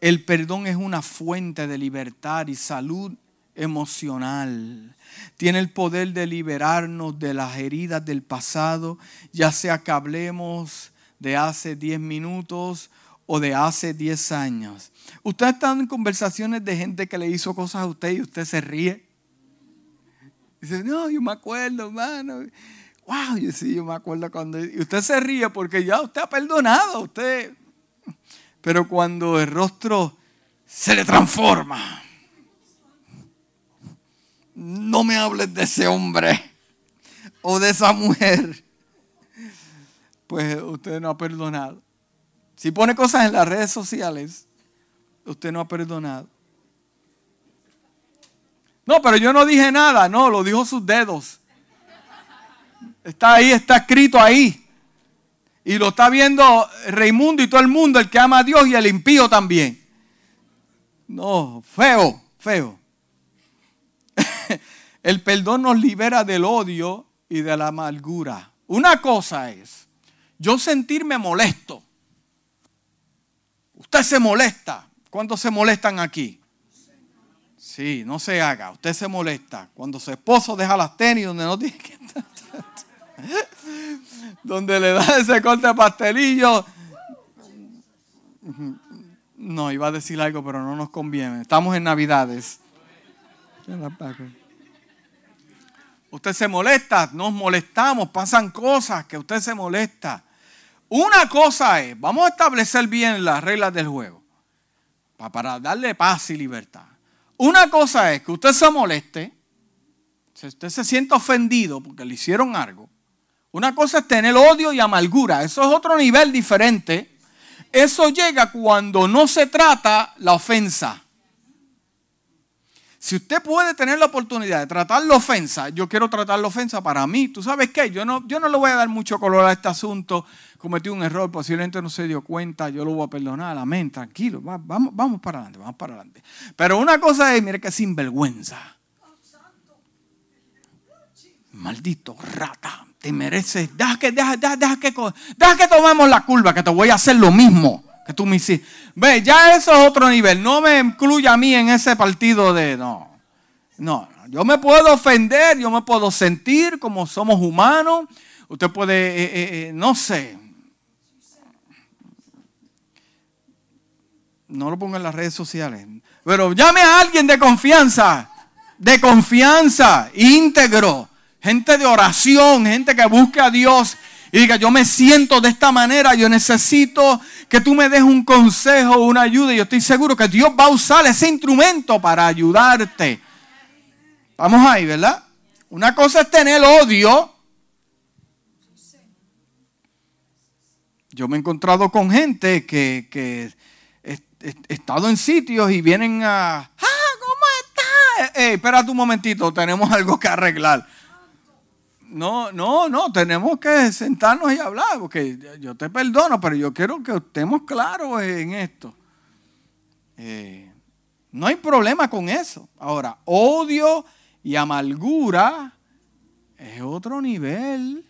El perdón es una fuente de libertad y salud emocional. Tiene el poder de liberarnos de las heridas del pasado, ya sea que hablemos de hace 10 minutos o de hace 10 años. Usted está en conversaciones de gente que le hizo cosas a usted y usted se ríe. Dice, no, yo me acuerdo, hermano. Wow, yo sí, yo me acuerdo cuando... Y usted se ríe porque ya usted ha perdonado, usted... Pero cuando el rostro se le transforma no me hables de ese hombre o de esa mujer, pues usted no ha perdonado. Si pone cosas en las redes sociales, usted no ha perdonado. No, pero yo no dije nada, no, lo dijo sus dedos. Está ahí, está escrito ahí. Y lo está viendo Raimundo y todo el mundo, el que ama a Dios y el impío también. No, feo, feo. (laughs) El perdón nos libera del odio y de la amargura. Una cosa es yo sentirme molesto. Usted se molesta. ¿Cuántos se molestan aquí? Sí, no se haga. Usted se molesta. Cuando su esposo deja las tenis donde no tiene que estar. (laughs) donde le da ese corte de pastelillo. No, iba a decir algo, pero no nos conviene. Estamos en Navidades. Usted se molesta, nos molestamos, pasan cosas que usted se molesta. Una cosa es, vamos a establecer bien las reglas del juego para darle paz y libertad. Una cosa es que usted se moleste, si usted se siente ofendido porque le hicieron algo. Una cosa es tener odio y amargura, eso es otro nivel diferente. Eso llega cuando no se trata la ofensa. Si usted puede tener la oportunidad de tratar la ofensa, yo quiero tratar la ofensa para mí. ¿Tú sabes qué? Yo no, yo no le voy a dar mucho color a este asunto. Cometí un error, posiblemente no se dio cuenta, yo lo voy a perdonar. Amén, tranquilo. Vamos, vamos para adelante, vamos para adelante. Pero una cosa es, mire que sinvergüenza. Maldito rata, te mereces. Deja que, deja, deja, que, deja que tomemos la curva, que te voy a hacer lo mismo que tú me hiciste. Ve, ya eso es otro nivel. No me incluya a mí en ese partido de no. No, yo me puedo ofender, yo me puedo sentir como somos humanos. Usted puede, eh, eh, eh, no sé. No lo pongo en las redes sociales. Pero llame a alguien de confianza, de confianza, íntegro, gente de oración, gente que busque a Dios y diga, yo me siento de esta manera, yo necesito que tú me des un consejo, una ayuda. Y yo estoy seguro que Dios va a usar ese instrumento para ayudarte. Vamos ahí, ¿verdad? Una cosa es tener odio. Yo me he encontrado con gente que, que estado en sitios y vienen a... ¡Ah, cómo estás! Eh, espérate un momentito, tenemos (laughs) algo que arreglar. No, no, no, tenemos que sentarnos y hablar, porque yo te perdono, pero yo quiero que estemos claros en esto. Eh, no hay problema con eso. Ahora, odio y amargura es otro nivel.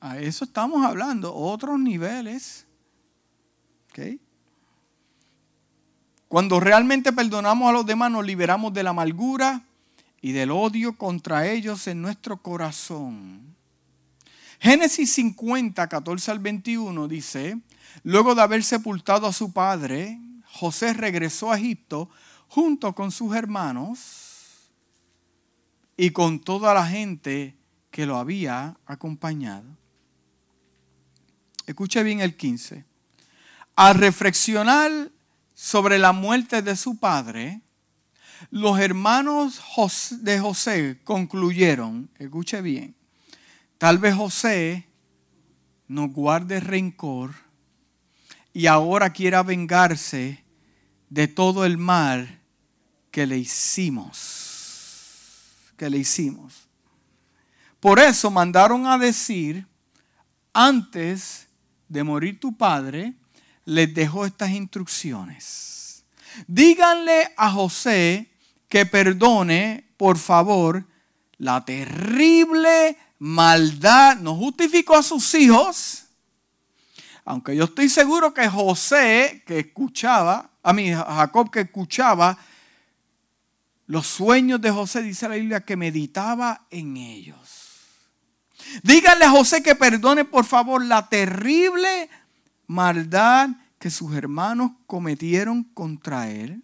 A eso estamos hablando, otros niveles. Cuando realmente perdonamos a los demás, nos liberamos de la amargura y del odio contra ellos en nuestro corazón. Génesis 50, 14 al 21 dice, luego de haber sepultado a su padre, José regresó a Egipto junto con sus hermanos y con toda la gente que lo había acompañado. Escuche bien el 15. Al reflexionar sobre la muerte de su padre, los hermanos de José concluyeron, escuche bien, tal vez José no guarde rencor y ahora quiera vengarse de todo el mal que le hicimos, que le hicimos. Por eso mandaron a decir, antes de morir tu padre, les dejó estas instrucciones. Díganle a José que perdone, por favor, la terrible maldad. No justificó a sus hijos, aunque yo estoy seguro que José, que escuchaba, a mí Jacob que escuchaba los sueños de José, dice la Biblia, que meditaba en ellos. Díganle a José que perdone, por favor, la terrible maldad que sus hermanos cometieron contra él.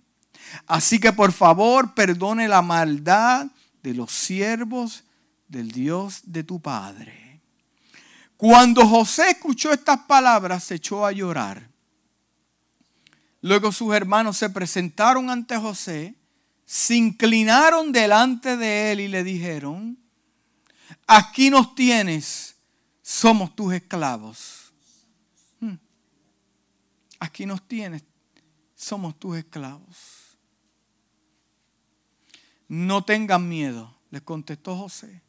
Así que por favor perdone la maldad de los siervos del Dios de tu Padre. Cuando José escuchó estas palabras, se echó a llorar. Luego sus hermanos se presentaron ante José, se inclinaron delante de él y le dijeron, aquí nos tienes, somos tus esclavos. Aquí nos tienes, somos tus esclavos. No tengan miedo, les contestó José.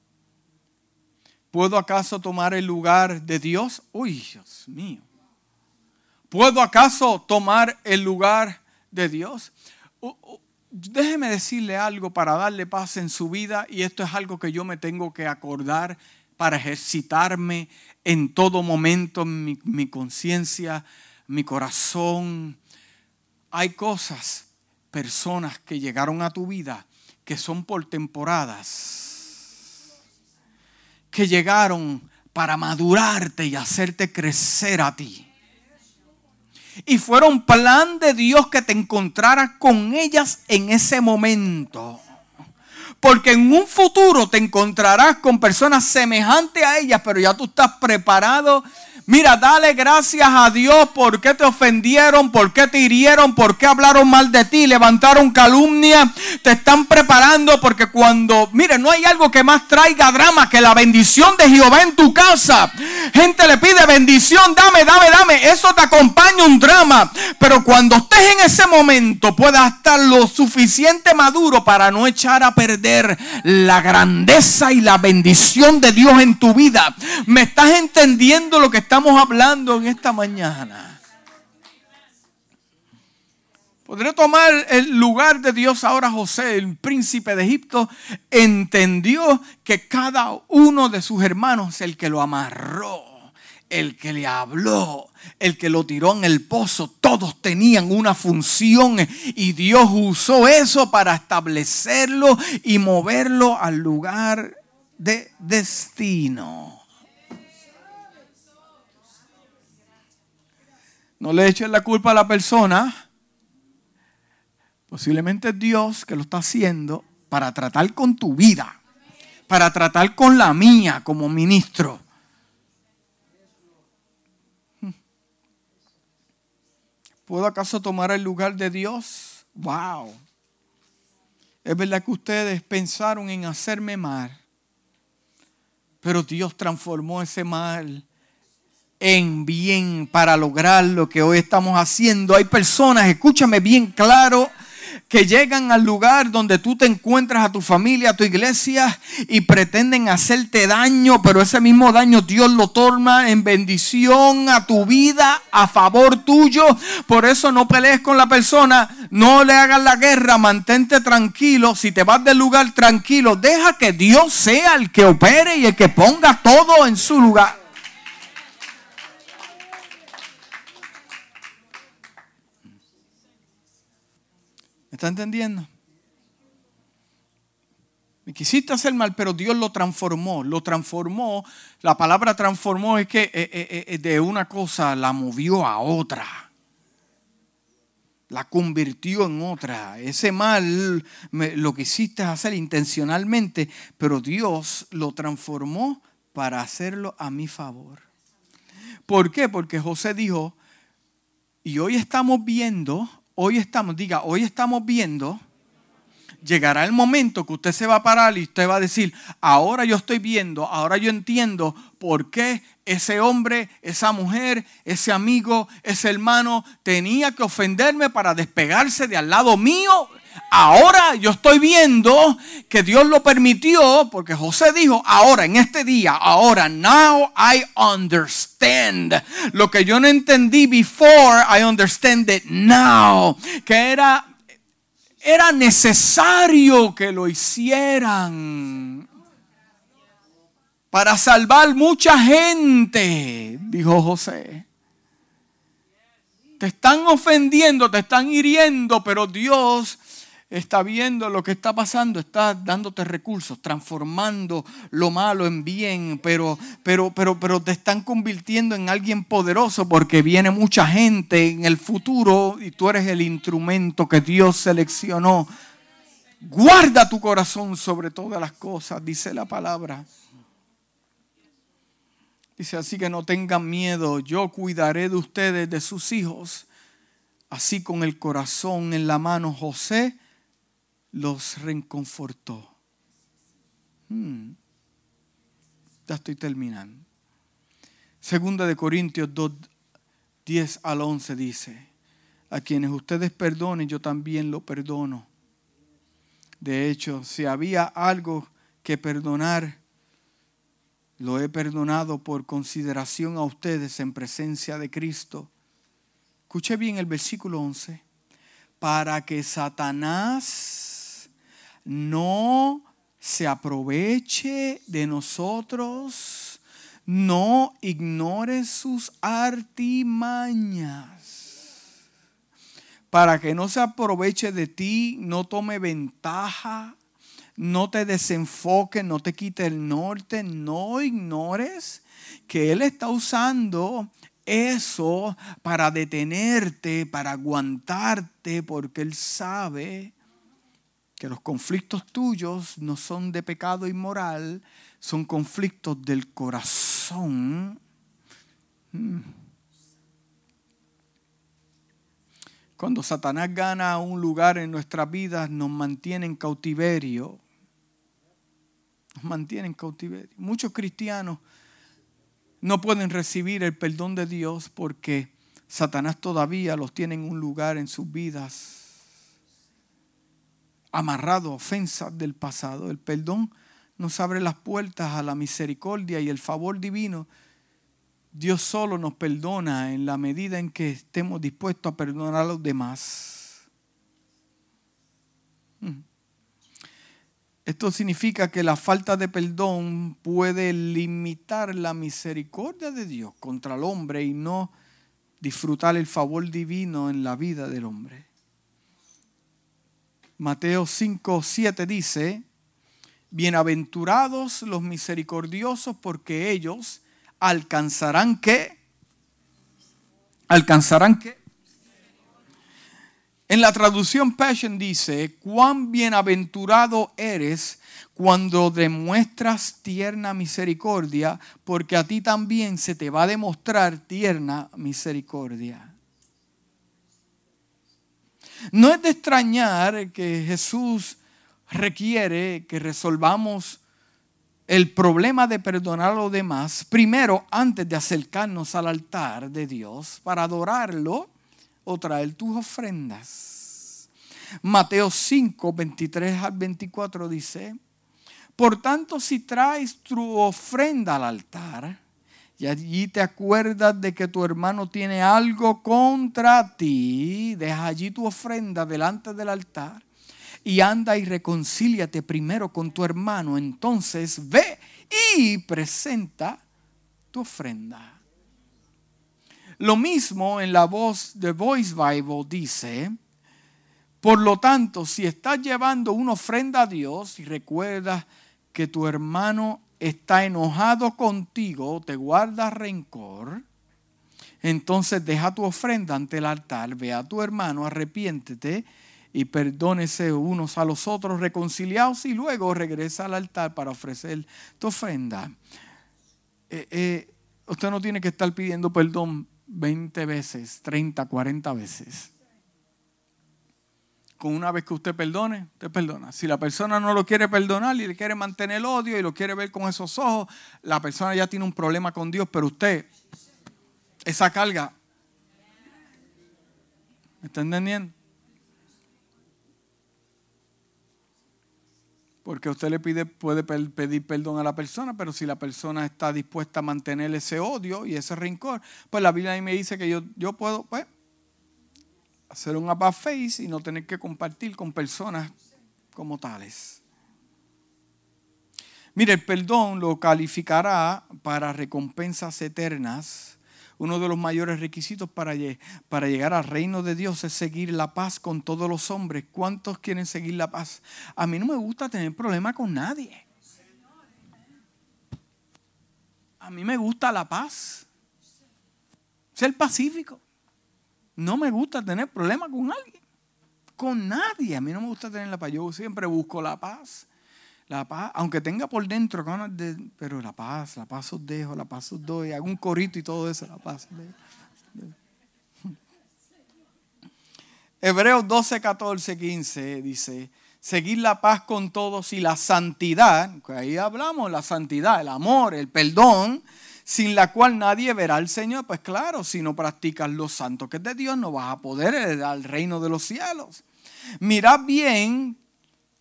¿Puedo acaso tomar el lugar de Dios? Uy, Dios mío. ¿Puedo acaso tomar el lugar de Dios? Déjeme decirle algo para darle paz en su vida y esto es algo que yo me tengo que acordar para ejercitarme en todo momento, en mi conciencia, mi corazón. Hay cosas, personas que llegaron a tu vida que son por temporadas, que llegaron para madurarte y hacerte crecer a ti. Y fueron plan de Dios que te encontraras con ellas en ese momento. Porque en un futuro te encontrarás con personas semejantes a ellas, pero ya tú estás preparado Mira, dale gracias a Dios por qué te ofendieron, por qué te hirieron, por qué hablaron mal de ti, levantaron calumnia, te están preparando porque cuando, mire, no hay algo que más traiga drama que la bendición de Jehová en tu casa. Gente le pide bendición, dame, dame, dame, eso te acompaña un drama, pero cuando estés en ese momento puedas estar lo suficiente maduro para no echar a perder la grandeza y la bendición de Dios en tu vida. ¿Me estás entendiendo lo que estamos hablando en esta mañana. Podré tomar el lugar de Dios ahora José, el príncipe de Egipto, entendió que cada uno de sus hermanos, el que lo amarró, el que le habló, el que lo tiró en el pozo, todos tenían una función y Dios usó eso para establecerlo y moverlo al lugar de destino. No le eches la culpa a la persona. Posiblemente es Dios que lo está haciendo para tratar con tu vida, para tratar con la mía como ministro. ¿Puedo acaso tomar el lugar de Dios? ¡Wow! Es verdad que ustedes pensaron en hacerme mal, pero Dios transformó ese mal en bien para lograr lo que hoy estamos haciendo. Hay personas, escúchame bien claro, que llegan al lugar donde tú te encuentras a tu familia, a tu iglesia y pretenden hacerte daño, pero ese mismo daño Dios lo toma en bendición a tu vida, a favor tuyo. Por eso no pelees con la persona, no le hagas la guerra, mantente tranquilo. Si te vas del lugar tranquilo, deja que Dios sea el que opere y el que ponga todo en su lugar. Está entendiendo? Me quisiste hacer mal, pero Dios lo transformó. Lo transformó. La palabra transformó es que eh, eh, eh, de una cosa la movió a otra. La convirtió en otra. Ese mal lo quisiste hacer intencionalmente, pero Dios lo transformó para hacerlo a mi favor. ¿Por qué? Porque José dijo, y hoy estamos viendo hoy estamos, diga, hoy estamos viendo, llegará el momento que usted se va a parar y usted va a decir, ahora yo estoy viendo, ahora yo entiendo por qué ese hombre, esa mujer, ese amigo, ese hermano tenía que ofenderme para despegarse de al lado mío Ahora yo estoy viendo que Dios lo permitió porque José dijo, ahora en este día, ahora, now I understand. Lo que yo no entendí before, I understand it now. Que era, era necesario que lo hicieran para salvar mucha gente, dijo José. Te están ofendiendo, te están hiriendo, pero Dios está viendo lo que está pasando, está dándote recursos, transformando lo malo en bien, pero, pero, pero, pero te están convirtiendo en alguien poderoso porque viene mucha gente en el futuro y tú eres el instrumento que Dios seleccionó. Guarda tu corazón sobre todas las cosas, dice la palabra. Dice así que no tengan miedo, yo cuidaré de ustedes, de sus hijos. Así con el corazón en la mano, José los reconfortó. Hmm. Ya estoy terminando. Segunda de Corintios 2, 10 al 11 dice, a quienes ustedes perdonen, yo también lo perdono. De hecho, si había algo que perdonar, lo he perdonado por consideración a ustedes en presencia de Cristo. Escuche bien el versículo 11. Para que Satanás no se aproveche de nosotros, no ignore sus artimañas. Para que no se aproveche de ti, no tome ventaja, no te desenfoque, no te quite el norte, no ignores que Él está usando eso para detenerte, para aguantarte, porque Él sabe que los conflictos tuyos no son de pecado inmoral, son conflictos del corazón. Mm. Cuando Satanás gana un lugar en nuestras vidas, nos mantiene en cautiverio. Nos mantiene en cautiverio. Muchos cristianos no pueden recibir el perdón de Dios porque Satanás todavía los tiene en un lugar en sus vidas amarrado ofensas del pasado. El perdón nos abre las puertas a la misericordia y el favor divino. Dios solo nos perdona en la medida en que estemos dispuestos a perdonar a los demás. Mm. Esto significa que la falta de perdón puede limitar la misericordia de Dios contra el hombre y no disfrutar el favor divino en la vida del hombre. Mateo 5, 7 dice, bienaventurados los misericordiosos porque ellos alcanzarán qué? Alcanzarán qué? En la traducción Passion dice, cuán bienaventurado eres cuando demuestras tierna misericordia, porque a ti también se te va a demostrar tierna misericordia. No es de extrañar que Jesús requiere que resolvamos el problema de perdonar a los demás, primero antes de acercarnos al altar de Dios para adorarlo o traer tus ofrendas. Mateo 5, 23 al 24 dice, por tanto si traes tu ofrenda al altar y allí te acuerdas de que tu hermano tiene algo contra ti, deja allí tu ofrenda delante del altar y anda y reconcíliate primero con tu hermano. Entonces ve y presenta tu ofrenda. Lo mismo en la voz de Voice Bible dice, por lo tanto, si estás llevando una ofrenda a Dios y recuerdas que tu hermano está enojado contigo, te guarda rencor, entonces deja tu ofrenda ante el altar, ve a tu hermano, arrepiéntete y perdónese unos a los otros, reconciliados y luego regresa al altar para ofrecer tu ofrenda. Eh, eh, usted no tiene que estar pidiendo perdón 20 veces, 30, 40 veces. Con una vez que usted perdone, usted perdona. Si la persona no lo quiere perdonar y le quiere mantener el odio y lo quiere ver con esos ojos, la persona ya tiene un problema con Dios, pero usted, esa carga, ¿me está entendiendo? Porque usted le pide, puede pedir perdón a la persona, pero si la persona está dispuesta a mantener ese odio y ese rencor, pues la Biblia ahí me dice que yo, yo puedo pues, hacer un about face y no tener que compartir con personas como tales. Mire, el perdón lo calificará para recompensas eternas uno de los mayores requisitos para, para llegar al reino de Dios es seguir la paz con todos los hombres. ¿Cuántos quieren seguir la paz? A mí no me gusta tener problema con nadie. A mí me gusta la paz. Ser pacífico. No me gusta tener problema con alguien. Con nadie. A mí no me gusta tener la paz. Yo siempre busco la paz. La paz, aunque tenga por dentro pero la paz, la paz os dejo, la paz os doy, hago un corito y todo eso, la paz. Hebreos 12, 14, 15 dice, seguir la paz con todos y la santidad, que ahí hablamos, la santidad, el amor, el perdón, sin la cual nadie verá al Señor. Pues claro, si no practicas lo santo que es de Dios, no vas a poder heredar el reino de los cielos. Mirad bien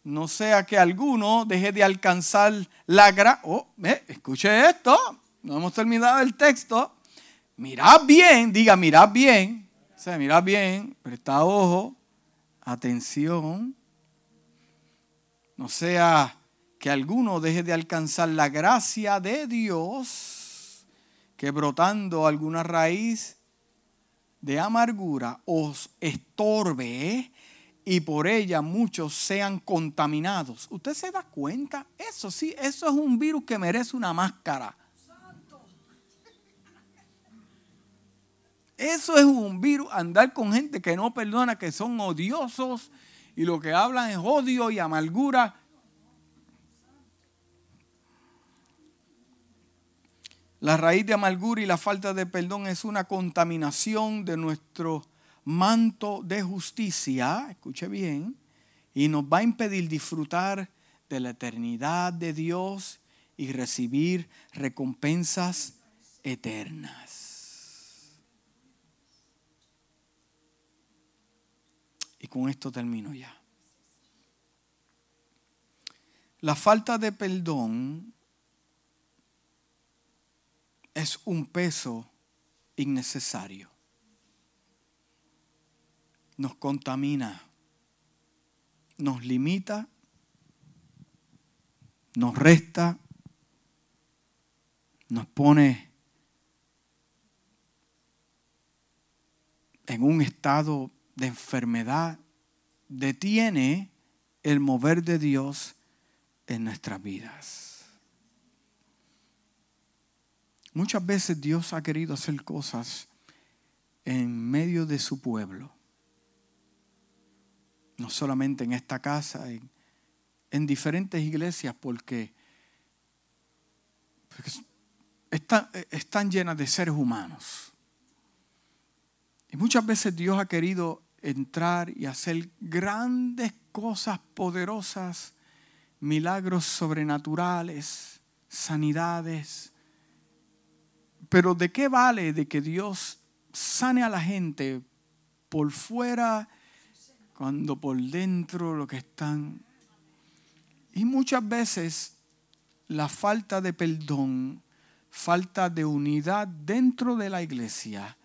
no sea que alguno deje de alcanzar la gracia. Oh, escuche esto, no hemos terminado el texto. Mirad bien, diga, mirad bien. O sea, mirad bien, presta ojo, atención. No sea que alguno deje de alcanzar la gracia de Dios, que brotando alguna raíz de amargura os estorbe y por ella muchos sean contaminados. ¿Usted se da cuenta? Eso sí, eso es un virus que merece una máscara. Eso es un virus, andar con gente que no perdona, que son odiosos y lo que hablan es odio y amargura. La raíz de amargura y la falta de perdón es una contaminación de nuestro manto de justicia, escuche bien, y nos va a impedir disfrutar de la eternidad de Dios y recibir recompensas eternas. Y con esto termino ya. La falta de perdón es un peso innecesario nos contamina, nos limita, nos resta, nos pone en un estado de enfermedad, detiene el mover de Dios en nuestras vidas. Muchas veces Dios ha querido hacer cosas en medio de su pueblo no solamente en esta casa, en, diferentes iglesias, porque, están, llenas de seres humanos. Y muchas veces Dios ha querido entrar y hacer grandes cosas poderosas, milagros sobrenaturales, sanidades. Pero ¿de qué vale de que Dios sane a la gente por fuera cuando por dentro lo que están... Y muchas veces la falta de perdón, falta de unidad dentro de la iglesia,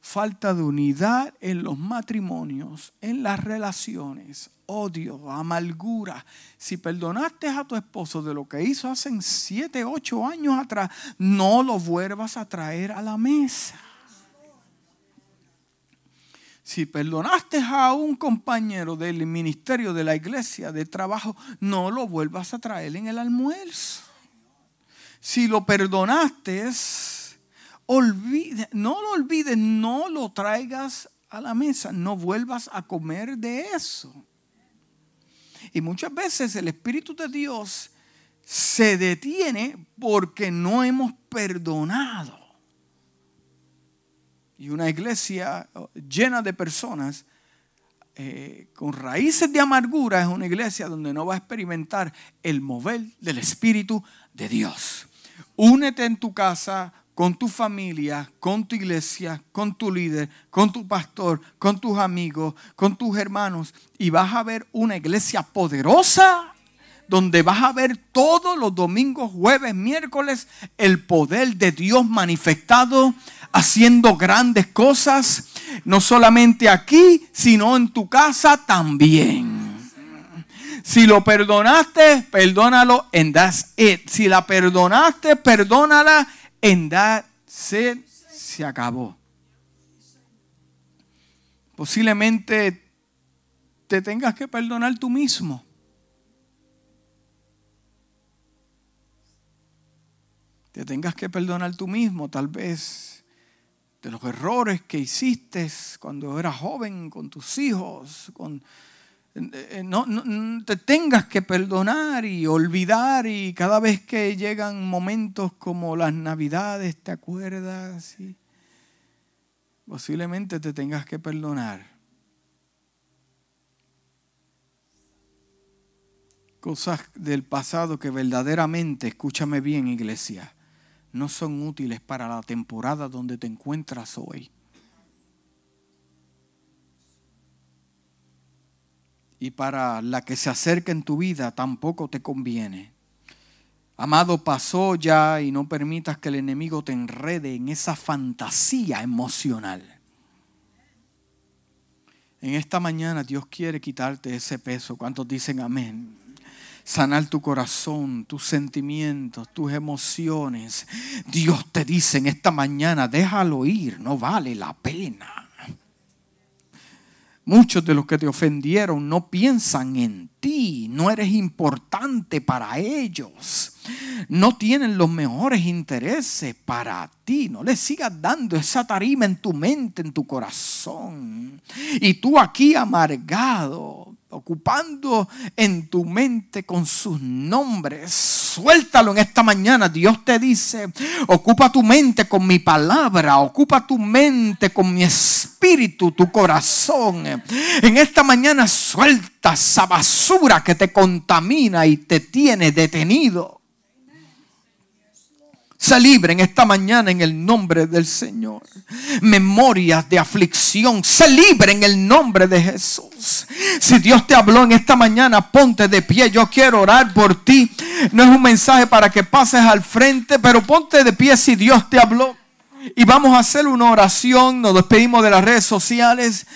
falta de unidad en los matrimonios, en las relaciones, odio, amargura. Si perdonaste a tu esposo de lo que hizo hace siete, ocho años atrás, no lo vuelvas a traer a la mesa. Si perdonaste a un compañero del ministerio, de la iglesia, de trabajo, no lo vuelvas a traer en el almuerzo. Si lo perdonaste, olvide, no lo olvides, no lo traigas a la mesa, no vuelvas a comer de eso. Y muchas veces el Espíritu de Dios se detiene porque no hemos perdonado y una iglesia oh, llena de personas eh, con raíces de amargura es una iglesia donde no va a experimentar el mover del Espíritu de Dios. Únete en tu casa, con tu familia, con tu iglesia, con tu líder, con tu pastor, con tus amigos, con tus hermanos y vas a ver una iglesia poderosa donde vas a ver todos los domingos, jueves, miércoles el poder de Dios manifestado haciendo grandes cosas, no solamente aquí, sino en tu casa también. Si lo perdonaste, perdónalo en that's it. Si la perdonaste, perdónala en that's it. Se acabó. Posiblemente te tengas que perdonar tú mismo. Te tengas que perdonar tú mismo, tal vez de los errores que hiciste cuando eras joven con tus hijos, con, eh, no, te tengas que perdonar y olvidar y cada vez que llegan momentos como las navidades, ¿te acuerdas? Posiblemente te tengas que perdonar. Cosas del pasado que verdaderamente, escúchame bien iglesia, no son útiles para la temporada donde te encuentras hoy. Y para la que se acerca en tu vida tampoco te conviene. Amado, pasó ya y no permitas que el enemigo te enrede en esa fantasía emocional. En esta mañana Dios quiere quitarte ese peso. ¿Cuántos dicen amén? sanar tu corazón, tus sentimientos, tus emociones. Dios te dice en esta mañana, déjalo ir, no vale la pena. Muchos de los que te ofendieron no piensan en ti, no eres importante para ellos. No tienen los mejores intereses para ti. No le sigas dando esa tarima en tu mente, en tu corazón. Y tú aquí amargado, ocupando en tu mente con sus nombres. Suéltalo en esta mañana. Dios te dice, ocupa tu mente con mi palabra, ocupa tu mente con mi espíritu, tu corazón. En esta mañana suelta esa basura que te contamina y te tiene detenido se libren esta mañana en el nombre del Señor. Memorias de aflicción, se libren en el nombre de Jesús. Si Dios te habló en esta mañana, ponte de pie. Yo quiero orar por ti. No es un mensaje para que pases al frente, pero ponte de pie si Dios te habló. Y vamos a hacer una oración. Nos despedimos de las redes sociales.